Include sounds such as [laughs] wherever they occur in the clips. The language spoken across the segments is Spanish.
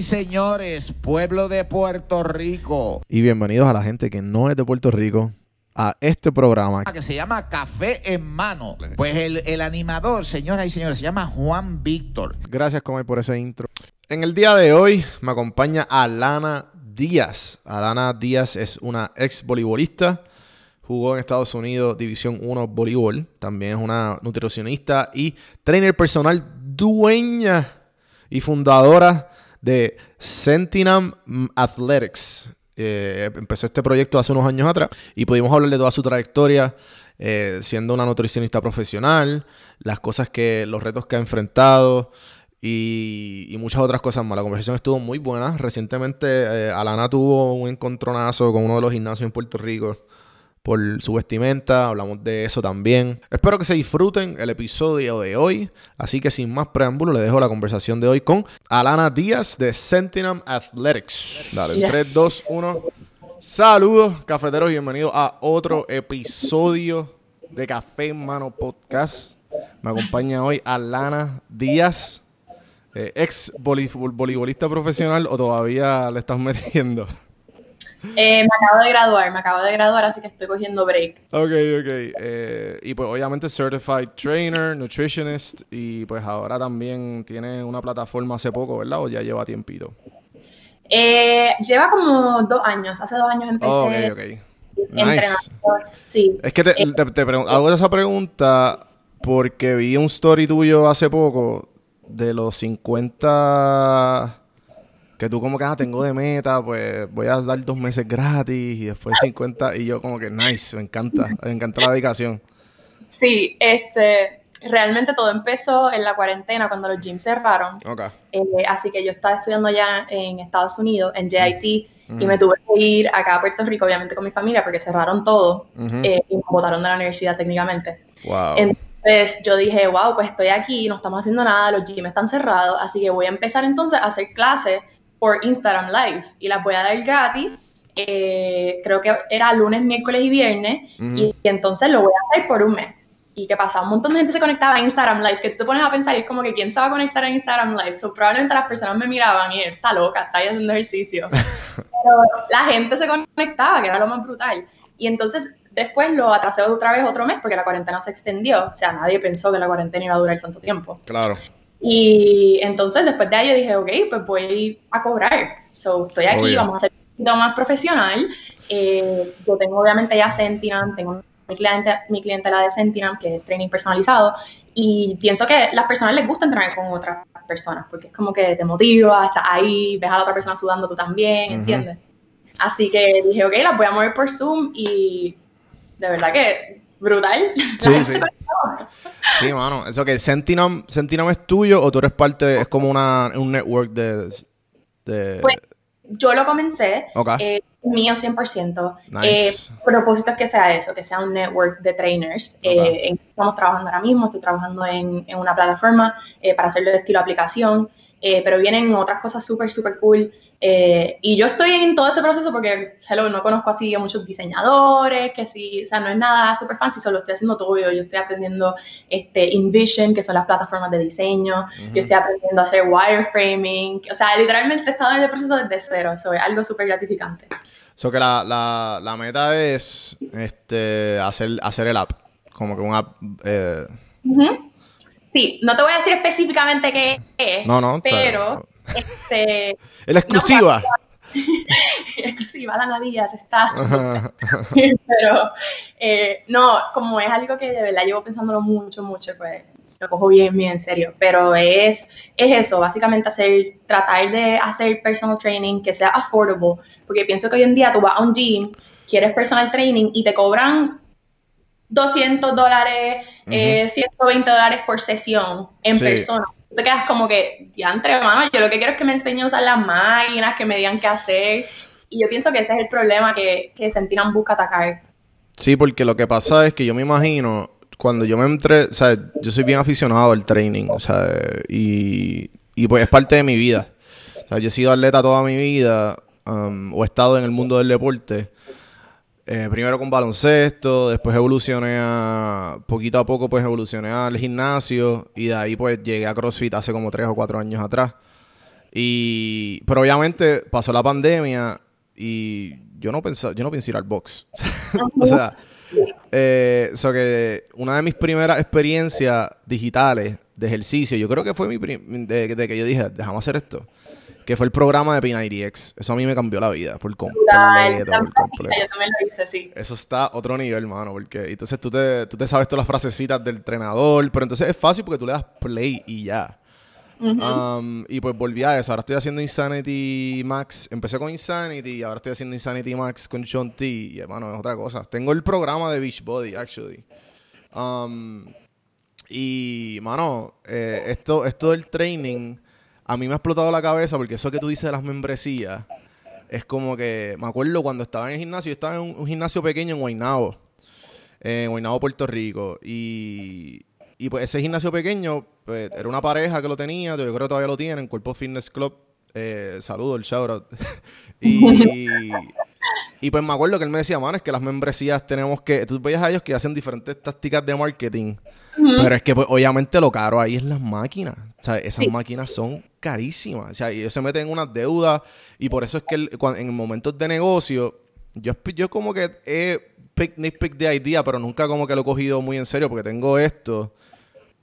Y señores, pueblo de Puerto Rico, Y bienvenidos a la gente que no es de Puerto Rico a este programa. que se llama Café en Mano. Pues el, el animador, señoras y señores, se llama Juan Víctor. Gracias, Comay, por ese intro. En el día de hoy me acompaña Alana Díaz. Alana Díaz es una ex voleibolista. Jugó en Estados Unidos División 1 Voleibol. También es una nutricionista y trainer personal dueña y fundadora de Sentinam Athletics. Eh, empezó este proyecto hace unos años atrás y pudimos hablar de toda su trayectoria eh, siendo una nutricionista profesional, las cosas que, los retos que ha enfrentado y, muchas otras cosas más. La conversación estuvo muy buena. Recientemente eh, Alana tuvo un encontronazo con uno de los gimnasios en Puerto Rico por su vestimenta, hablamos de eso también. Espero que se disfruten el episodio de hoy, así que sin más preámbulo le dejo la conversación de hoy con Alana Díaz de Sentinel Athletics. Dale, 3, 2, 1. Saludos, cafeteros, bienvenidos a otro episodio de Café en Mano Podcast. Me acompaña hoy Alana Díaz, eh, ex voleibol- voleibolista profesional o todavía le estás [laughs] metiendo. Eh, me acabo de graduar, me acabo de graduar, así que estoy cogiendo break. Ok, ok. Eh, y pues obviamente Certified Trainer, Nutritionist y pues ahora también tiene una plataforma hace poco, ¿verdad? O ya lleva tiempito. Eh, lleva como dos años, hace dos años empecé Oh, ok, ok. Nice. entrenador. Sí. Es que te, Eh, te- hago esa pregunta porque vi un story tuyo hace poco de los 50 que tú como que ah, tengo de meta, pues voy a dar dos meses gratis y después 50 y yo como que nice, me encanta, me encanta la dedicación. Sí, este, realmente todo empezó en la cuarentena cuando los gyms cerraron. Ok. Eh, así que yo estaba estudiando ya en Estados Unidos, en JIT, y me tuve que ir acá a Puerto Rico, obviamente con mi familia, porque cerraron todo eh, y me botaron de la universidad técnicamente. Wow. Entonces yo dije, wow, pues estoy aquí, no estamos haciendo nada, los gyms están cerrados, así que voy a empezar entonces a hacer clases por Instagram Live y las voy a dar gratis. eh, creo que era lunes, miércoles y viernes, y, y entonces lo voy a hacer por un mes. Y qué pasa, un montón de gente se conectaba a Instagram Live, que tú te pones a pensar y es como que quién se va a conectar a Instagram Live. So, probablemente las personas me miraban y está loca, está ahí haciendo ejercicio. [laughs] Pero la gente se conectaba, que era lo más brutal. Y entonces después lo atrasé otra vez otro mes porque la cuarentena se extendió. O sea, nadie pensó que la cuarentena iba a durar tanto tiempo. Claro. Y entonces después de ahí yo dije, ok, pues voy a cobrar. So, estoy aquí, Obvio. vamos a hacer un poquito más profesional. Eh, yo tengo obviamente ya Sentinel, tengo mi, cliente, mi clientela de Sentinel, que es training personalizado, y pienso que a las personas les gusta entrenar con otras personas, porque es como que te motiva, estás ahí, ves a la otra persona sudando tú también. ¿entiendes? Así que dije, ok, las voy a mover por Zoom y de verdad que brutal. Sí, sí. Sí, mano. Eso que Sentinel, Sentinel es tuyo o tú eres parte, es como una, un network de... de... Pues, Yo lo comencé, Ok. eh, mío 100%. Nice. Eh, propósito es que sea eso, que sea un network de trainers. Eh, estamos trabajando ahora mismo, estoy trabajando en, en una plataforma eh, para hacerlo de estilo aplicación, eh, pero vienen otras cosas súper, súper cool. eh, y yo estoy en todo ese proceso porque, hello, no conozco así a muchos diseñadores, que sí, o sea, no es nada súper fancy, solo estoy haciendo todo yo. Yo estoy aprendiendo este, InVision, que son las plataformas de diseño. Yo estoy aprendiendo a hacer wireframing. O sea, literalmente he estado en el proceso desde cero. Eso es algo súper gratificante. So que la, la, la meta es este hacer, hacer el app. Como que un app. eh, Ujú. Sí, no te voy a decir específicamente qué es, No, no, o sea, pero este, [laughs] [laughs] ¡Es la exclusiva! exclusiva, la Nadías está. [laughs] pero eh, no, como es algo que de verdad llevo pensándolo mucho, mucho, pues lo cojo bien, bien en serio. Pero es, es eso, básicamente hacer, tratar de hacer personal training que sea affordable, porque pienso que hoy en día tú vas a un gym, quieres personal training y te cobran 200 dólares, eh, 120 dólares por sesión en Sí. persona. Te quedas como que, diantre, mano, yo lo que quiero es que me enseñen a usar las máquinas, que me digan qué hacer. Y yo pienso que ese es el problema que, que Sentinel busca atacar. Sí, porque lo que pasa es que yo me imagino, cuando yo me entré, o sea, yo soy bien aficionado al training, o sea, y, y pues es parte de mi vida. O sea, yo he sido atleta toda mi vida, um, o he estado en el mundo del deporte. Eh, primero con baloncesto, después evolucioné a, poquito a poco pues evolucioné al gimnasio y de ahí pues llegué a CrossFit hace como tres o cuatro años atrás. Y, pero obviamente pasó la pandemia y yo no pensaba, yo no pensé ir al box. [laughs] o sea, eh, so que una de mis primeras experiencias digitales de ejercicio, yo creo que fue mi de, de que yo dije, déjame hacer esto, que fue el programa de P90X. Eso a mí me cambió la vida por completo, yo también lo hice, sí. Eso está a otro nivel, mano, porque entonces tú te, tú te sabes todas las frasecitas del entrenador, pero entonces es fácil porque tú le das play y ya. Um, y pues volví a eso. Ahora estoy haciendo Insanity Max. Empecé con Insanity y ahora estoy haciendo Insanity Max con Sean T. Y hermano, es otra cosa. Tengo el programa de Beachbody, actually. Um, y, mano, eh, esto, esto del training a mí me ha explotado la cabeza porque eso que tú dices de las membresías es como que me acuerdo cuando estaba en el gimnasio, yo estaba en un, gimnasio pequeño en Guaynabo, en Guaynabo, Puerto Rico, y, y pues ese gimnasio pequeño pues, era una pareja que lo tenía, yo creo que todavía lo tienen, Cuerpo Fitness Club, eh, saludo, el shout out. [laughs] y, y pues me acuerdo que él me decía, mano, es que las membresías tenemos que, tú veías a ellos que hacen diferentes tácticas de marketing, pero es que pues obviamente lo caro ahí es las máquinas. O sea, esas Sí. máquinas son carísimas. O sea, ellos se meten en unas deudas y por eso es que el- en momentos de negocio, yo, yo como que he pick, nitpick de idea, pero nunca como que lo he cogido muy en serio porque tengo esto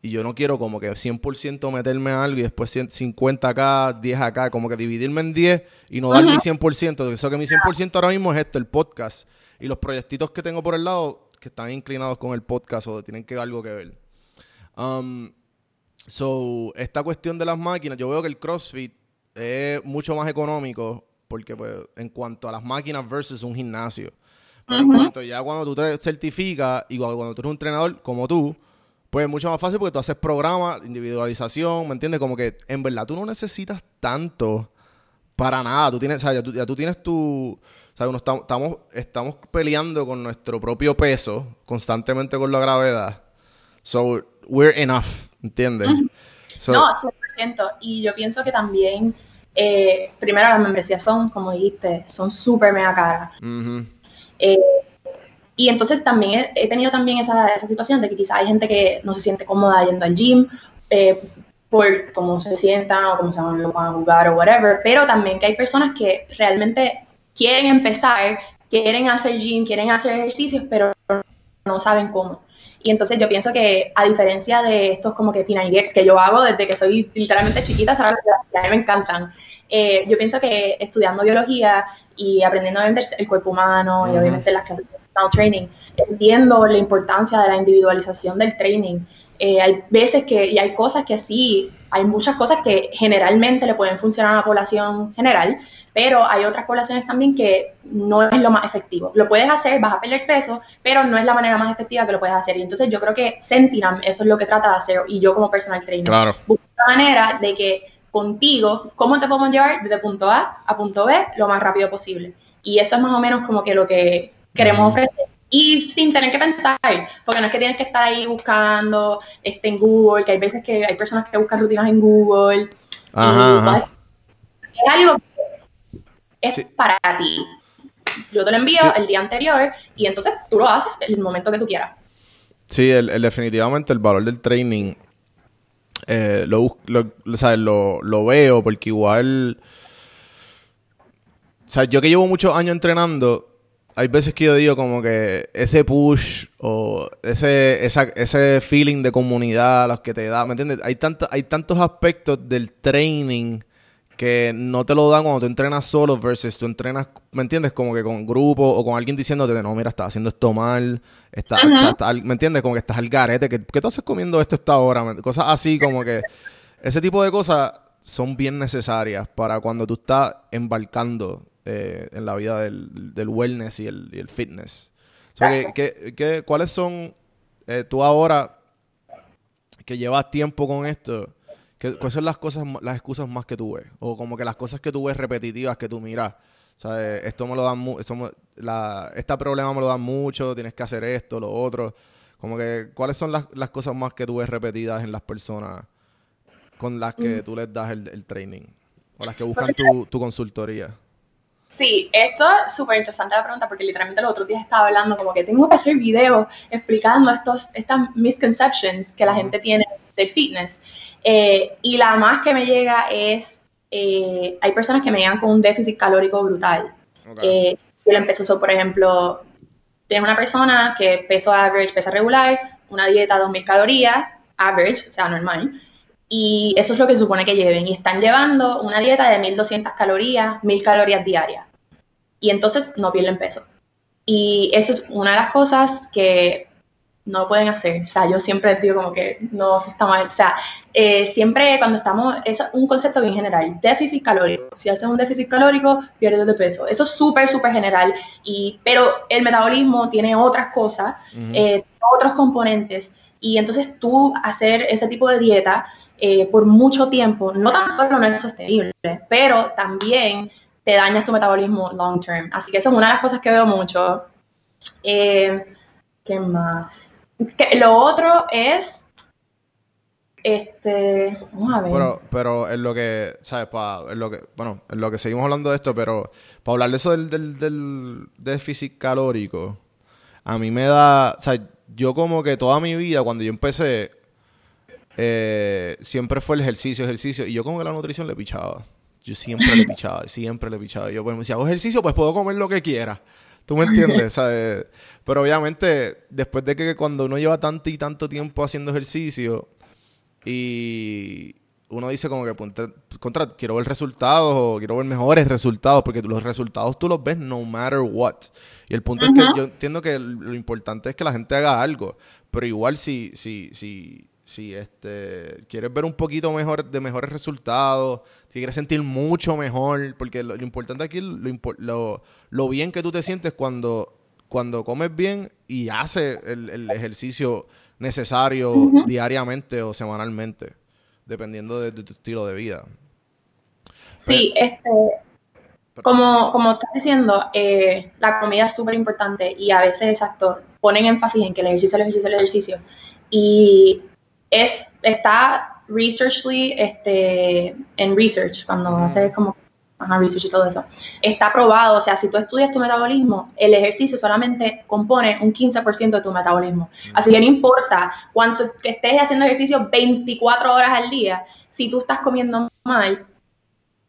y yo no quiero como que 100% meterme a algo y después 100 50 acá, 10 acá, como que dividirme en 10 y no dar mi 100%. Eso que mi 100% ahora mismo es esto, el podcast. Y los proyectitos que tengo por el lado que están inclinados con el podcast o tienen que algo que ver. Um, so, esta cuestión de las máquinas, yo veo que el CrossFit es mucho más económico porque pues en cuanto a las máquinas versus un gimnasio. Pero en cuanto ya cuando tú te certificas y cuando, cuando tú eres un entrenador como tú, pues es mucho más fácil porque tú haces programas, individualización, ¿me entiendes? Como que en verdad tú no necesitas tanto para nada. Tú tienes, o sea, ya, tú, ya tú tienes tu... O sea, uno está- estamos, estamos peleando con nuestro propio peso constantemente con la gravedad. So, we're enough, ¿entiendes? So, No, 100%. Y yo pienso que también eh, primero las membresías son, como dijiste, son súper mega caras. Eh, y entonces también he, he tenido también esa, esa situación de que quizá hay gente que no se siente cómoda yendo al gym eh, por cómo se sientan o cómo se van a jugar o whatever, pero también que hay personas que realmente quieren empezar, quieren hacer gym, quieren hacer ejercicios, pero no saben cómo. Y entonces yo pienso que a diferencia de estos como que P90X que yo hago desde que soy literalmente chiquita, que a mí me encantan, eh, yo pienso que estudiando biología y aprendiendo a vender el cuerpo humano y Ujú. obviamente las clases de personal training, entiendo la importancia de la individualización del training. Eh, hay veces que, y hay cosas que sí, hay muchas cosas que generalmente le pueden funcionar a la población general, pero hay otras poblaciones también que no es lo más efectivo. Lo puedes hacer, vas a perder peso, pero no es la manera más efectiva que lo puedes hacer. Y entonces yo creo que Sentinam eso es lo que trata de hacer, y yo como personal trainer Claro. buscar la manera de que contigo, ¿cómo te podemos llevar desde punto A a punto B lo más rápido posible? Y eso es más o menos como que lo que queremos ofrecer. Y sin tener que pensar, porque no es que tienes que estar ahí buscando este, en Google, que hay veces que hay personas que buscan rutinas en Google. Ajá. Es algo que es Sí. para ti. Yo te lo envío Sí. el día anterior y entonces tú lo haces el momento que tú quieras. Sí, el, el- definitivamente el valor del training eh, lo, lo, o sea, lo, lo veo porque igual... O sea, yo que llevo muchos años entrenando, hay veces que yo digo como que ese push o ese, esa- ese feeling de comunidad, los que te da, ¿me entiendes? Hay, tanta- hay tantos aspectos del training que no te lo dan cuando tú entrenas solo versus tú entrenas, ¿me entiendes? Como que con grupo o con alguien diciéndote, no, mira, estás haciendo esto mal, está, está- está al- ¿me entiendes? Como que estás al garete, que, ¿qué tú haces comiendo esto esta hora? ¿Me- Cosas así como que ese tipo de cosas son bien necesarias para cuando tú estás embarcando eh, en la vida del, del wellness y el, y el fitness. O sea, que- que- que- ¿Cuáles son, eh, tú ahora que llevas tiempo con esto, ¿qué- cuáles son las cosas, las excusas más que tú ves? O como que las cosas que tú ves repetitivas que tú miras. O sea, eh, esto me lo dan, esto me- la, este problema me lo dan mucho, tienes que hacer esto, lo otro. Como que, ¿cuáles son las, las cosas más que tú ves repetidas en las personas con las que tú les das el, el training? O las que buscan tu, tu consultoría. Sí, esto es súper interesante la pregunta porque literalmente los otros días estaba hablando como que tengo que hacer videos explicando estos, estas misconceptions que la gente tiene del fitness. Eh, y la más que me llega es, eh, hay personas que me llegan con un déficit calórico brutal. Ok. Eh, yo le empiezo, so, por ejemplo, tienes una persona que peso average, pesa regular, una dieta de 2.000 calorías, average, o sea, normal, y eso es lo que se supone que lleven. Y están llevando una dieta de 1.200 calorías, 1.000 calorías diarias. Y entonces no pierden peso. Y eso es una de las cosas que no pueden hacer. O sea, yo siempre digo como que no, eso está mal. O sea, eh, siempre cuando estamos, es un concepto bien general, déficit calórico. Si haces un déficit calórico, pierdes de peso. Eso es súper, súper general. Y, pero el metabolismo tiene otras cosas, eh, otros componentes. Y entonces tú hacer ese tipo de dieta eh, por mucho tiempo, no tan solo no es sostenible, pero también te dañas tu metabolismo long term. Así que eso es una de las cosas que veo mucho. Eh, ¿Qué más? Lo otro es, este, vamos a ver. Pero, pero en lo que, ¿sabes? Pa, en lo que, bueno, en lo que seguimos hablando de esto, pero para hablar de eso del, del, del déficit calórico, a mí me da, o sea, yo como que toda mi vida, cuando yo empecé, eh, siempre fue el ejercicio, ejercicio, y yo como que la nutrición le pichaba. Yo siempre le pichaba, siempre le pichaba. Yo, pues, si hago ejercicio, pues puedo comer lo que quiera. ¿Tú me entiendes? [laughs] ¿Sabes? Pero obviamente, después de que cuando uno lleva tanto y tanto tiempo haciendo ejercicio, y uno dice como que pues, contra, contra, quiero ver resultados o quiero ver mejores resultados porque los resultados tú los ves no matter what. Y el punto es que yo entiendo que lo importante es que la gente haga algo, pero igual si si si si este quieres ver un poquito mejor de mejores resultados, si quieres sentir mucho mejor, porque lo, lo importante aquí lo, lo, lo bien que tú te sientes cuando cuando comes bien y haces el, el ejercicio necesario diariamente o semanalmente, dependiendo de, de tu estilo de vida. Sí, este, como, como estás diciendo, eh, la comida es súper importante y a veces, exacto, ponen énfasis en que el ejercicio, el ejercicio, el ejercicio. Y es, está researchly, este, en research, cuando haces como ajá, research y todo eso, está probado, o sea, si tú estudias tu metabolismo, el ejercicio solamente compone un 15% de tu metabolismo. Así que no importa cuánto que estés haciendo ejercicio 24 horas al día, si tú estás comiendo mal,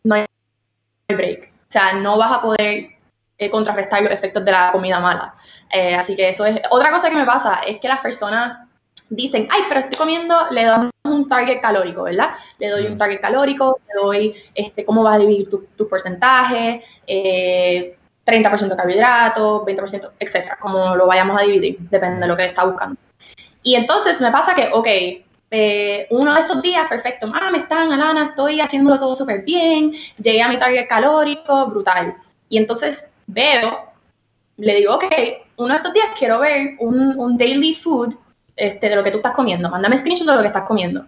no hay break. O sea, no vas a poder eh, contrarrestar los efectos de la comida mala. Eh, así que eso es. Otra cosa que me pasa es que las personas dicen, ay, pero estoy comiendo, le damos un target calórico, ¿verdad? Le doy un target calórico, le doy este, cómo vas a dividir tu, tu porcentaje, eh, 30% carbohidratos, 20%, etcétera, como lo vayamos a dividir, depende de lo que está buscando. Y entonces me pasa que, ok, eh, uno de estos días, perfecto, ah, me están, Alana, estoy haciéndolo todo súper bien, llegué a mi target calórico, brutal. Y entonces veo, le digo, ok, uno de estos días quiero ver un, un daily food este, de lo que tú estás comiendo. Mándame screenshot de lo que estás comiendo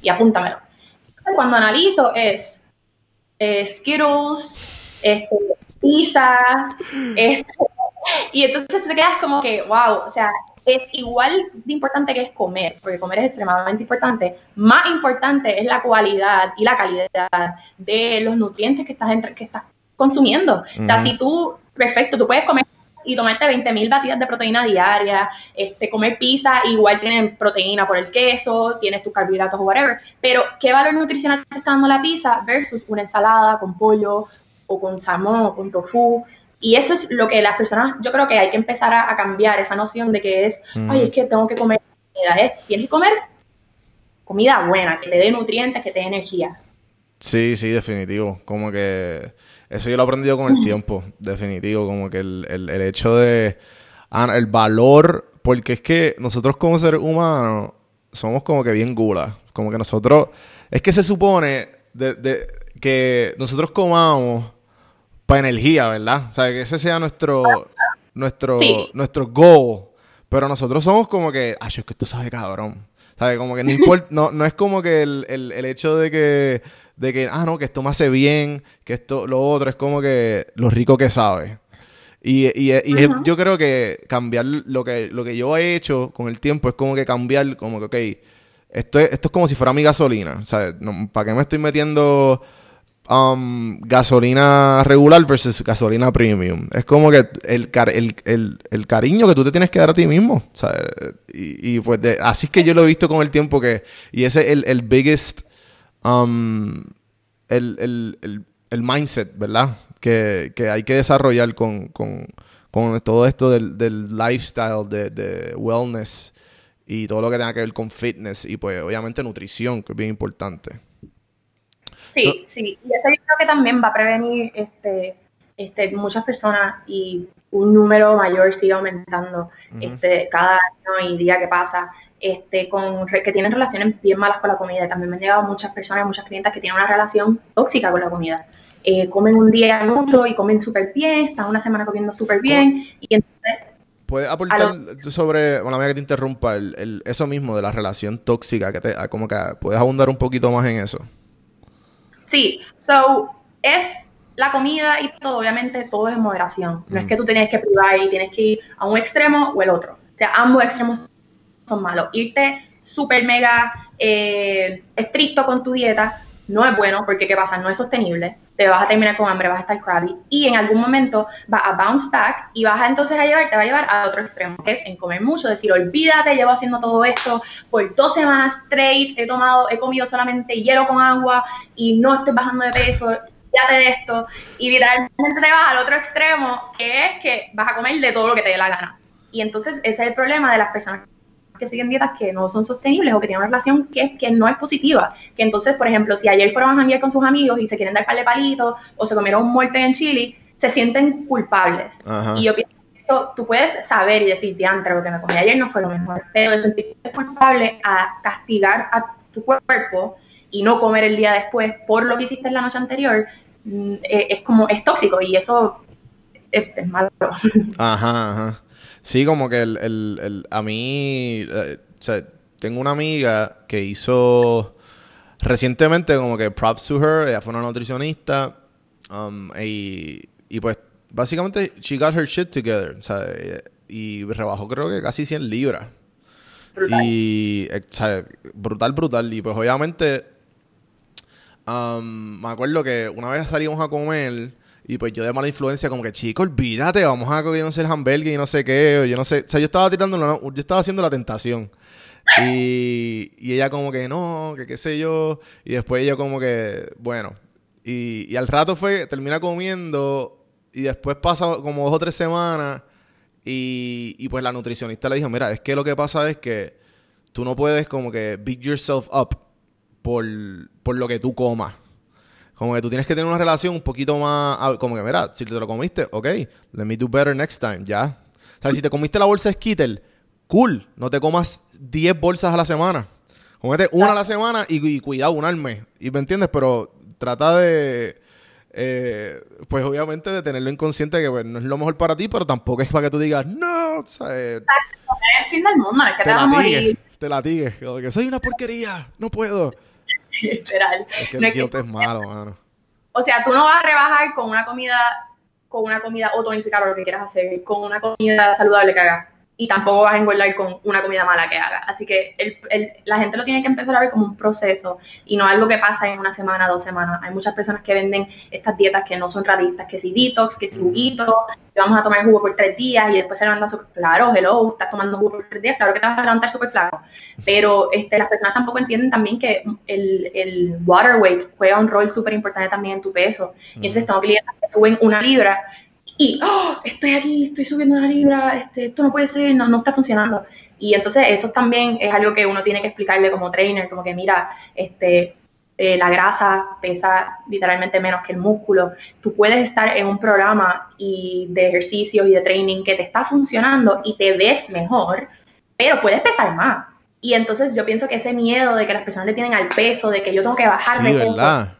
y apúntamelo. Cuando analizo es eh, Skittles, este, pizza, [laughs] este, y entonces te quedas como que, wow, o sea, es igual de importante que es comer, porque comer es extremadamente importante. Más importante es la cualidad y la calidad de los nutrientes que estás, entre, que estás consumiendo. O sea, si tú, perfecto, tú puedes comer y tomarte 20.000 batidas de proteína diaria, este, comer pizza, igual tienen proteína por el queso, tienes tus carbohidratos o whatever, pero ¿qué valor nutricional te está dando la pizza versus una ensalada con pollo o con salmón o con tofu? Y eso es lo que las personas, yo creo que hay que empezar a, a cambiar esa noción de que es, ay, es que tengo que comer comida, es, tienes que comer comida buena, que te dé nutrientes, que te dé energía. Sí, sí, definitivo. Como que eso yo lo he aprendido con el tiempo, definitivo. Como que el, el, el hecho de. ah, el valor. Porque es que nosotros como seres humanos somos como que bien gula. Como que nosotros. Es que se supone de, de- que nosotros comamos para energía, ¿verdad? O sea, que ese sea nuestro. Nuestro, Sí. nuestro goal. Pero nosotros somos como que. Ay, es que esto sabe cabrón. ¿Sabes? Como que no importa. No, no es como que el, el, el hecho de que. De que, ah, no, que esto me hace bien. Que esto, lo otro. Es como que lo rico que sabe. Y, y, y es- yo creo que cambiar lo que, lo que yo he hecho con el tiempo es como que cambiar, como que, ok, esto es, esto es como si fuera mi gasolina. ¿sabes? No, ¿Para qué me estoy metiendo um, gasolina regular versus gasolina premium? Es como que el, car- el, el, el cariño que tú te tienes que dar a ti mismo. ¿sabes? Y, y pues de- así es que yo lo he visto con el tiempo que... Y ese es el, el biggest... um, el, el, el, el mindset, ¿verdad? Que, que hay que desarrollar con, con, con todo esto del, del lifestyle, de, de wellness y todo lo que tenga que ver con fitness y pues obviamente nutrición, que es bien importante. Sí, So- sí. Y eso yo creo que también va a prevenir este, este, muchas personas y un número mayor sigue aumentando este, cada año y día que pasa, este, con, que tienen relaciones bien malas con la comida. También me han llegado muchas personas, muchas clientas que tienen una relación tóxica con la comida. Eh, comen un día mucho y comen súper bien, están una semana comiendo súper bien y entonces ¿Puedes aportar sobre, bueno, mía que te interrumpa, el, el- eso mismo de la relación tóxica, que te, como que puedes abundar un poquito más en eso? Sí, so es la comida y todo, obviamente todo es en moderación. No es que tú tienes que privar y tienes que ir a un extremo o el otro. O sea, ambos extremos son malos. Irte súper mega eh, estricto con tu dieta no es bueno porque ¿qué pasa? No es sostenible. Te vas a terminar con hambre, vas a estar crabby y en algún momento vas a bounce back y vas a entonces a llevar, te va a llevar a otro extremo, que es en comer mucho, decir, olvídate, llevo haciendo todo esto por dos semanas straight, he tomado, he comido solamente hielo con agua y no estoy bajando de peso, ya de esto y literalmente te vas al otro extremo, que es que vas a comer de todo lo que te dé la gana. Y entonces ese es el problema de las personas que siguen dietas que no son sostenibles o que tienen una relación que, que no es positiva. Que entonces, por ejemplo, si ayer fueron a janguear con sus amigos y se quieren dar par de palitos o se comieron un muerte en chili, se sienten culpables. Ajá. Y yo pienso que eso tú puedes saber y decir, diantre, lo que me comí ayer no fue lo mejor. Pero de sentirte culpable a castigar a tu cuerpo y no comer el día después por lo que hiciste en la noche anterior, mm, eh, es como, es tóxico y eso es, es malo. Ajá, ajá. Sí, como que el, el, el- a mí, eh, o sea, tengo una amiga que hizo recientemente como que props to her, ella fue una nutricionista um, y, y pues básicamente she got her shit together, o sea, y, rebajó creo que casi 100 libras. Brutal. Y, eh, o sea, brutal, brutal. Y pues obviamente, um, me acuerdo que una vez salimos a comer y pues yo de mala influencia como que, chico, olvídate, vamos a comer, no sé, el hamburger y no sé qué, o yo no sé. O sea, yo estaba tirando, una- yo estaba haciendo la tentación. Y, y ella como que no, que qué sé yo. Y después ella como que, bueno. Y, y al rato fue, termina comiendo y después pasa como dos o tres semanas y, y pues la nutricionista le dijo, mira, es que lo que pasa es que tú no puedes como que beat yourself up por, por lo que tú comas. Como que tú tienes que tener una relación un poquito más, como que mira, si te lo comiste, ok, let me do better next time, ya. O sea, si te comiste la bolsa de Skittle, cool, no te comas 10 bolsas a la semana. Comete una a la semana y, y cuidado, una al mes. ¿Y me entiendes? Pero trata de, eh, pues obviamente de tenerlo inconsciente que pues, no es lo mejor para ti, pero tampoco es para que tú digas, no, o sea, eh, Es el fin del mundo, es que te, te latigues, te latigues, que soy una porquería, no puedo. [laughs] Literal. Es que No el es que- guilt es malo, mano. O sea, tú no vas a rebajar con una comida, con una comida o tonificar lo que quieras hacer, con una comida saludable que hagas. Y tampoco vas a engordar con una comida mala que hagas. Así que el, el- la gente lo tiene que empezar a ver como un proceso y no algo que pasa en una semana, dos semanas. Hay muchas personas que venden estas dietas que no son realistas, que si detox, que si Ujú. juguito, que vamos a tomar jugo por tres días y después se levantan súper claro, hello, estás tomando jugo por tres días, claro que te vas a levantar súper flaco. Pero este, las personas tampoco entienden también que el, el water weight juega un rol súper importante también en tu peso. Y entonces tengo clientes que suben una libra y ¡oh! estoy aquí, estoy subiendo una libra, este, esto no puede ser, no, no está funcionando. Y entonces eso también es algo que uno tiene que explicarle como trainer, como que mira, este, eh, la grasa pesa literalmente menos que el músculo. Tú puedes estar en un programa y de ejercicios y de training que te está funcionando y te ves mejor, pero puedes pesar más. Y entonces yo pienso que ese miedo de que las personas le tienen al peso, de que yo tengo que bajar Sí, de peso, ¿verdad?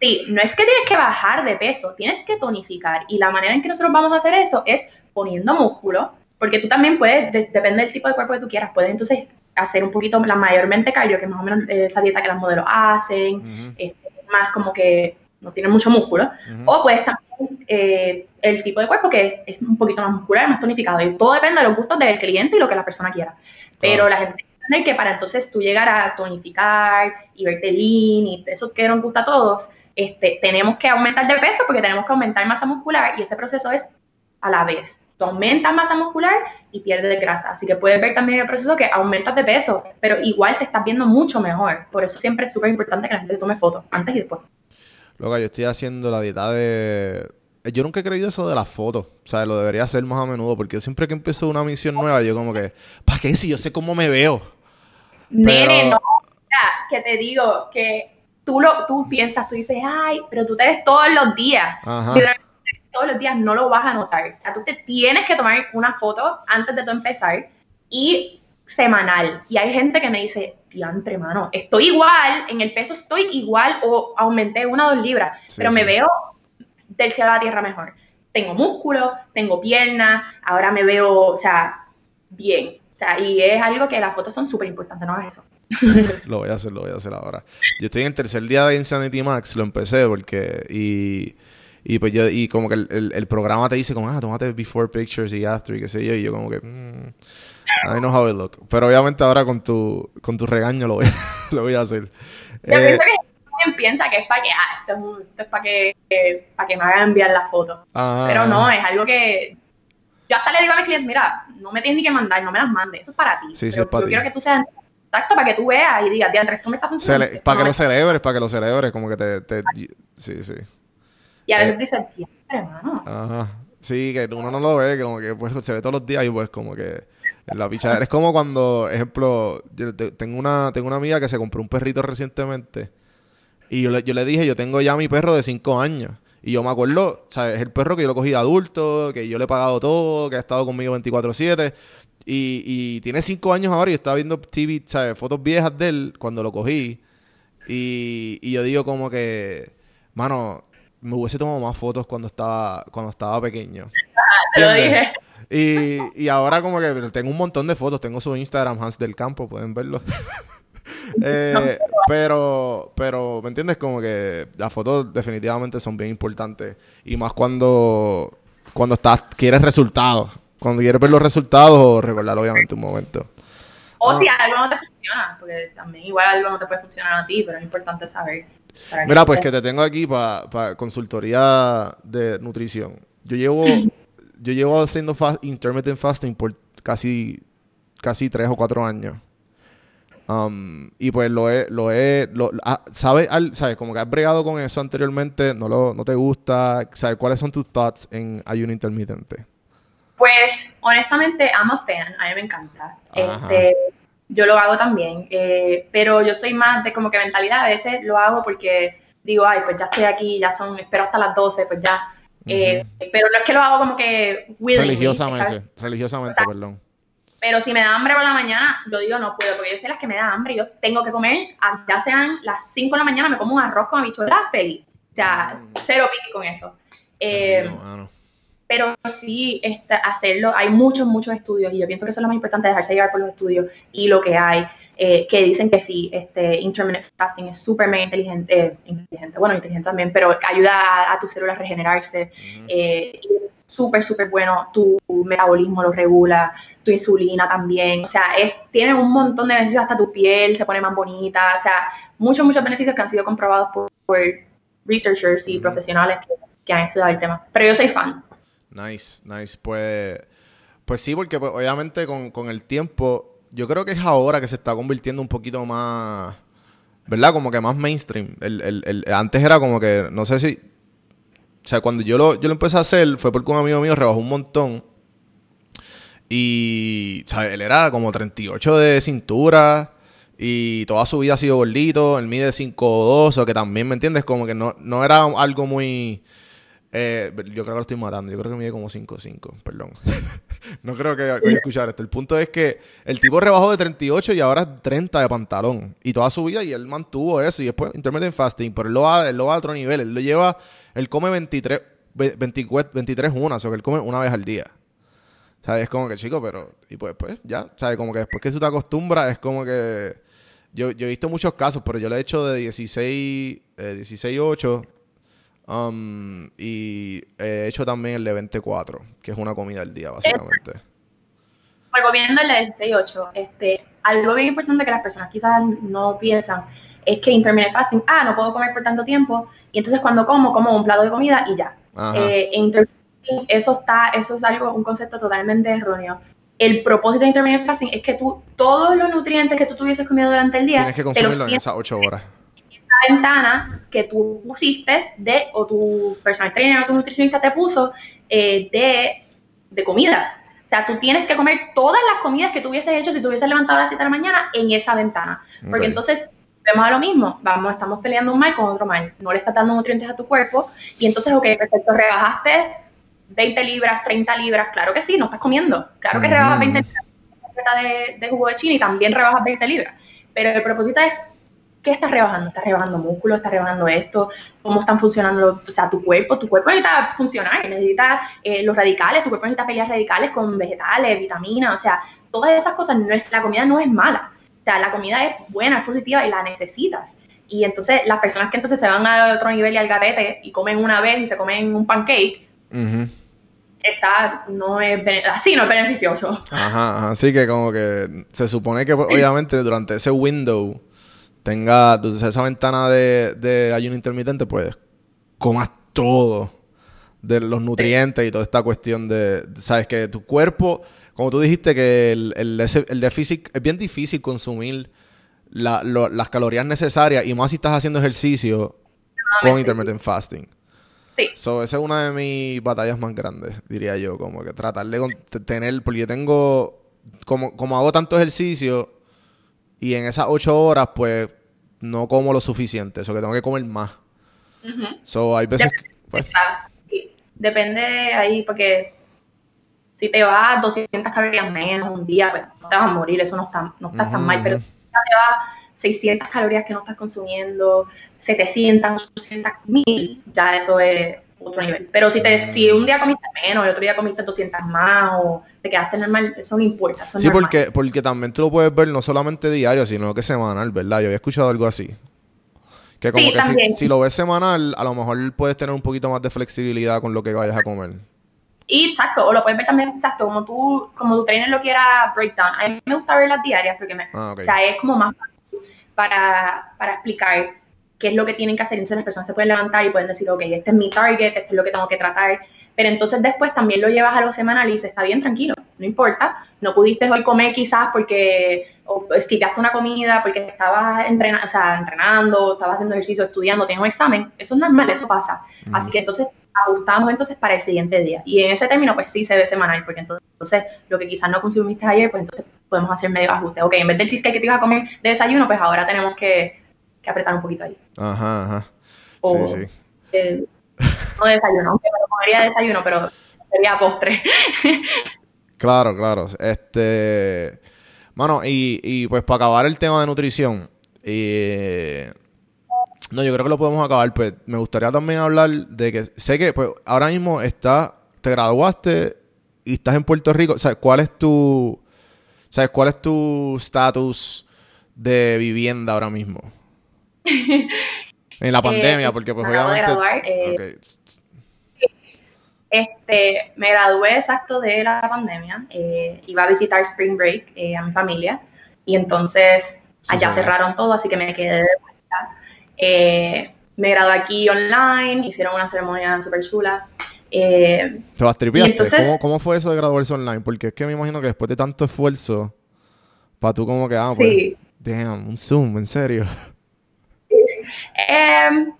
Sí, no es que tienes que bajar de peso, tienes que tonificar. Y la manera en que nosotros vamos a hacer eso es poniendo músculo, porque tú también puedes, de- depende del tipo de cuerpo que tú quieras, puedes entonces hacer un poquito, la mayormente cardio, que es más o menos eh, esa dieta que las modelos hacen, más como que no tiene mucho músculo. O puedes también eh, el tipo de cuerpo que es, es un poquito más muscular, más tonificado. Y todo depende de los gustos del cliente y lo que la persona quiera. Pero la gente tiene que entender que para entonces tú llegar a tonificar y verte lean y eso que nos gusta a todos, este, tenemos que aumentar de peso porque tenemos que aumentar masa muscular y ese proceso es a la vez. Tú aumentas masa muscular y pierdes grasa. Así que puedes ver también el proceso que aumentas de peso, pero igual te estás viendo mucho mejor. Por eso siempre es súper importante que la gente tome fotos antes y después. Loca, yo estoy haciendo la dieta de... eh, Yo nunca he creído eso de las fotos. O sea, lo debería hacer más a menudo. Porque yo siempre que empiezo una misión nueva, yo como que... ¿Para qué si yo sé cómo me veo? Nene, Pero- no, mira, que te digo que tú lo tú piensas, tú dices, ay, pero tú te ves todos los días. Ajá. Todos los días no lo vas a notar. O sea, tú te tienes que tomar una foto antes de tú empezar y semanal. Y hay gente que me dice, diantre, mano, estoy igual, en el peso estoy igual o aumenté una o dos libras, Sí, pero me sí. veo del cielo a la tierra mejor. Tengo músculo, tengo pierna, ahora me veo, o sea, bien. O sea, y es algo que las fotos son súper importantes, no es eso. Lo voy a hacer, lo voy a hacer ahora. Yo estoy en el tercer día de Insanity Max, lo empecé porque... Y, y pues yo... Y como que el, el- el programa te dice como... Ah, tómate before pictures y after y qué sé yo. Y yo como que... mm, I know how it look. Pero obviamente ahora con tu, con tu regaño lo voy, a- [laughs] lo voy a hacer. Yo Eh, pienso que piensa que es para que, ah, esto es, esto es para que, que- para que me hagan enviar las fotos. ah, Pero no, es algo que yo hasta le digo a mis clientes, mira, no me tienes ni que mandar, no me las mandes, eso es para ti. Sí, sí, Pero es para yo ti. quiero que tú seas exacto para que tú veas y digas, diantre, esto me está funcionando. cele- para que lo es". celebres, para que lo celebres. Como que te... te- sí, sí. Y a veces eh, dices, hermano. Ajá. Sí, que uno no lo ve, que como que pues, se ve todos los días y pues como que en la pichadera. Es como cuando, ejemplo, yo te- tengo una, tengo una amiga que se compró un perrito recientemente y yo le, yo le dije, yo tengo ya mi perro de 5 años. Y yo me acuerdo, ¿sabes? Es el perro que yo lo cogí de adulto, que yo le he pagado todo, que ha estado conmigo 24-7. Y, y tiene 5 años ahora y estaba viendo TV, ¿sabes? Fotos viejas de él cuando lo cogí. Y, y yo digo como que, mano, me hubiese tomado más fotos cuando estaba, cuando estaba pequeño. [laughs] Te lo dije. Y, y ahora como que tengo un montón de fotos. Tengo su Instagram, Hans del Campo, pueden verlo. [laughs] Eh, pero, pero, ¿me entiendes? Como que las fotos definitivamente son bien importantes. Y más cuando, cuando estás, quieres resultados. Cuando quieres ver los resultados o recordar obviamente un momento. O Ah. si algo no te funciona, porque también igual algo no te puede funcionar a ti, pero es importante saber. Mira, pues que te tengo aquí para consultoría de nutrición. Yo llevo, [clears throat] yo llevo haciendo intermittent fasting por casi, casi tres o cuatro años. Um, y pues lo he, lo he, lo, ah, ¿sabes? Al- ¿Sabes? Como que has bregado con eso anteriormente, no, lo, no te gusta, ¿sabes? ¿Cuáles son tus thoughts en ayuno intermitente? Pues, honestamente, I'm a fan. A mí me encanta. Este, yo lo hago también. eh, pero yo soy más de como que mentalidad. A veces lo hago porque digo, ay, pues ya estoy aquí, ya son, espero hasta las 12, pues ya. Eh, Pero no es que lo hago como que Religiosamente, ¿sabes? religiosamente, perdón. Pero si me da hambre por la mañana, yo digo no puedo, porque yo sé las que me da hambre, yo tengo que comer, ya sean las 5 de la mañana, me como un arroz con habichuelas feliz. O sea, cero pique con eso. Eh. Pero sí este, hacerlo, hay muchos, muchos estudios y yo pienso que eso es lo más importante, dejarse llevar por los estudios y lo que hay, eh, que dicen que sí, este intermittent fasting es súper mega inteligente, eh, inteligente, bueno, inteligente también, pero ayuda a, a tus células a regenerarse, eh, y es súper, súper bueno, tu metabolismo lo regula, tu insulina también, o sea, es, tiene un montón de beneficios, hasta tu piel se pone más bonita, o sea, muchos, muchos beneficios que han sido comprobados por, por researchers y profesionales que, que han estudiado el tema, pero yo soy fan. Nice, nice. Pues, pues sí, porque pues, obviamente con, con el tiempo, yo creo que es ahora que se está convirtiendo un poquito más, ¿verdad? Como que más mainstream. El, el, el- antes era como que, no sé si, o sea, cuando yo lo, yo lo empecé a hacer fue porque un amigo mío rebajó un montón. Y, ¿sabes? Él era como 38 de cintura. Y toda su vida ha sido gordito. Él mide 5'2", o que también, ¿me entiendes? Como que no, no era algo muy... eh, yo creo que lo estoy matando. Yo creo que mide como 5'5", perdón. [laughs] no creo que vaya a escuchar esto. El punto es que el tipo rebajó de 38 y ahora es 30 de pantalón. Y toda su vida y él mantuvo eso. Y después intermittent fasting. Pero él lo va, él lo va a otro nivel. Él lo lleva... Él come 23... ve- 24 23 unas. O sea, que él come una vez al día. ¿Sabes? Es como que, chico, pero... Y pues, pues, ya. ¿Sabes? Como que después que tú te acostumbras, es como que... Yo, yo he visto muchos casos, pero yo lo he hecho de 16... Eh, 16-8. Um, y he hecho también el de 24, que es una comida al día, básicamente. Recomiendo el de 16-8. Este, algo bien importante que las personas quizás no piensan es que intermittent fasting, ah, no puedo comer por tanto tiempo, y entonces cuando como, como un plato de comida y ya. Eh, eso está, eso es algo, un concepto totalmente erróneo. El propósito de intermittent fasting es que tú, todos los nutrientes que tú tuvieses comido durante el día, Tienes que consumirlo en esas 8 horas. Ventana que tú pusiste de, o tu personal trainer o tu nutricionista te puso eh, de, de comida. O sea, tú tienes que comer todas las comidas que tú hubieses hecho si te hubieses levantado a las 7 de la mañana en esa ventana. Porque entonces vemos a lo mismo. Vamos, estamos peleando un mal con otro mal. No le estás dando nutrientes a tu cuerpo. Y entonces, ok, perfecto, rebajaste 20 libras, 30 libras. Claro que sí, no estás comiendo. Claro que rebajas 20 libras de, de jugo de china y también rebajas 20 libras. Pero el propósito es ¿qué estás rebajando? ¿Estás rebajando músculo? ¿Estás rebajando esto? ¿Cómo están funcionando o sea, tu cuerpo? Tu cuerpo necesita funcionar, necesita eh, los radicales, tu cuerpo necesita pelear radicales con vegetales, vitaminas, o sea, todas esas cosas, no es, la comida no es mala. O sea, la comida es buena, es positiva y la necesitas. Y entonces las personas que entonces se van a otro nivel y al garete y comen una vez y se comen un pancake, está, no es, así no es beneficioso. Ajá, ajá. Así que como que se supone que pues, obviamente durante ese window tenga tú- esa ventana de, de ayuno intermitente, pues comas todo de los nutrientes y toda esta cuestión de, sabes que tu cuerpo, como tú dijiste que el, el, déficit es bien difícil consumir la- lo- las calorías necesarias y más si estás haciendo ejercicio con intermittent fasting. Sí. So, esa es una de mis batallas más grandes, diría yo, como que tratar de tener, porque yo tengo, como, como hago tanto ejercicio y en esas ocho horas, pues, no como lo suficiente, eso que tengo que comer más. So, hay veces que, pues, sí. Depende ahí, porque si te vas a 200 calorías menos un día, pues no te vas a morir, eso no está, no está tan mal, pero si te vas 600 calorías que no estás consumiendo, 700, 800, 1000, ya eso es otro nivel. Pero si, te, si un día comiste menos, el otro día comiste 200 más o te quedaste normal, eso no importa. Eso sí, normal. porque, porque también tú lo puedes ver no solamente diario, sino que semanal, ¿verdad? Yo había escuchado algo así. Que como Sí, que si, si lo ves semanal, a lo mejor puedes tener un poquito más de flexibilidad con lo que vayas a comer. Y exacto, o lo puedes ver también, exacto, como tú, como tu trainer lo quiera breakdown. A mí me gusta ver las diarias porque me, Ah, o sea, es como más fácil para, para explicar qué es lo que tienen que hacer. Entonces las personas se pueden levantar y pueden decir, ok, este es mi target, esto es lo que tengo que tratar. Pero entonces después también lo llevas a algo semanal y dices, está bien, tranquilo, no importa. No pudiste hoy comer quizás porque o esquivaste una comida, porque estabas entrena o sea, entrenando, estabas haciendo ejercicio, estudiando, tienes un examen. Eso es normal, eso pasa. Así que entonces ajustamos entonces para el siguiente día. Y en ese término, pues sí se ve semanal, porque entonces, entonces lo que quizás no consumiste ayer, pues entonces podemos hacer medio ajuste. Ok, en vez del cheesecake que te ibas a comer de desayuno, pues ahora tenemos que, que apretar un poquito ahí. Ajá, ajá. O- Sí, sí. Eh, no de desayuno, aunque me lo comería de desayuno, pero sería postre. [laughs] Claro, claro. Este. Mano, y, y pues para acabar el tema de nutrición. eh, no, yo creo que lo podemos acabar. Pues me gustaría también hablar de que sé que pues ahora mismo está, te graduaste y estás en Puerto Rico. O sea, ¿cuál es tu, sabes cuál es tu estatus de vivienda ahora mismo? [laughs] En la pandemia, pues, porque pues obviamente. graduar, eh, Ok. Este, me gradué exacto de la pandemia, eh, iba a visitar Spring Break eh, a mi familia y entonces Sí, allá sí. cerraron todo, así que me quedé de vuelta. Eh, me gradué aquí online, hicieron una ceremonia súper chula. Eh, ¿Te las entonces- ¿Cómo, cómo fue eso de graduarse online? Porque es que me imagino que después de tanto esfuerzo, para tú como que, ah, pues, sí, damn, un Zoom, en serio. Em,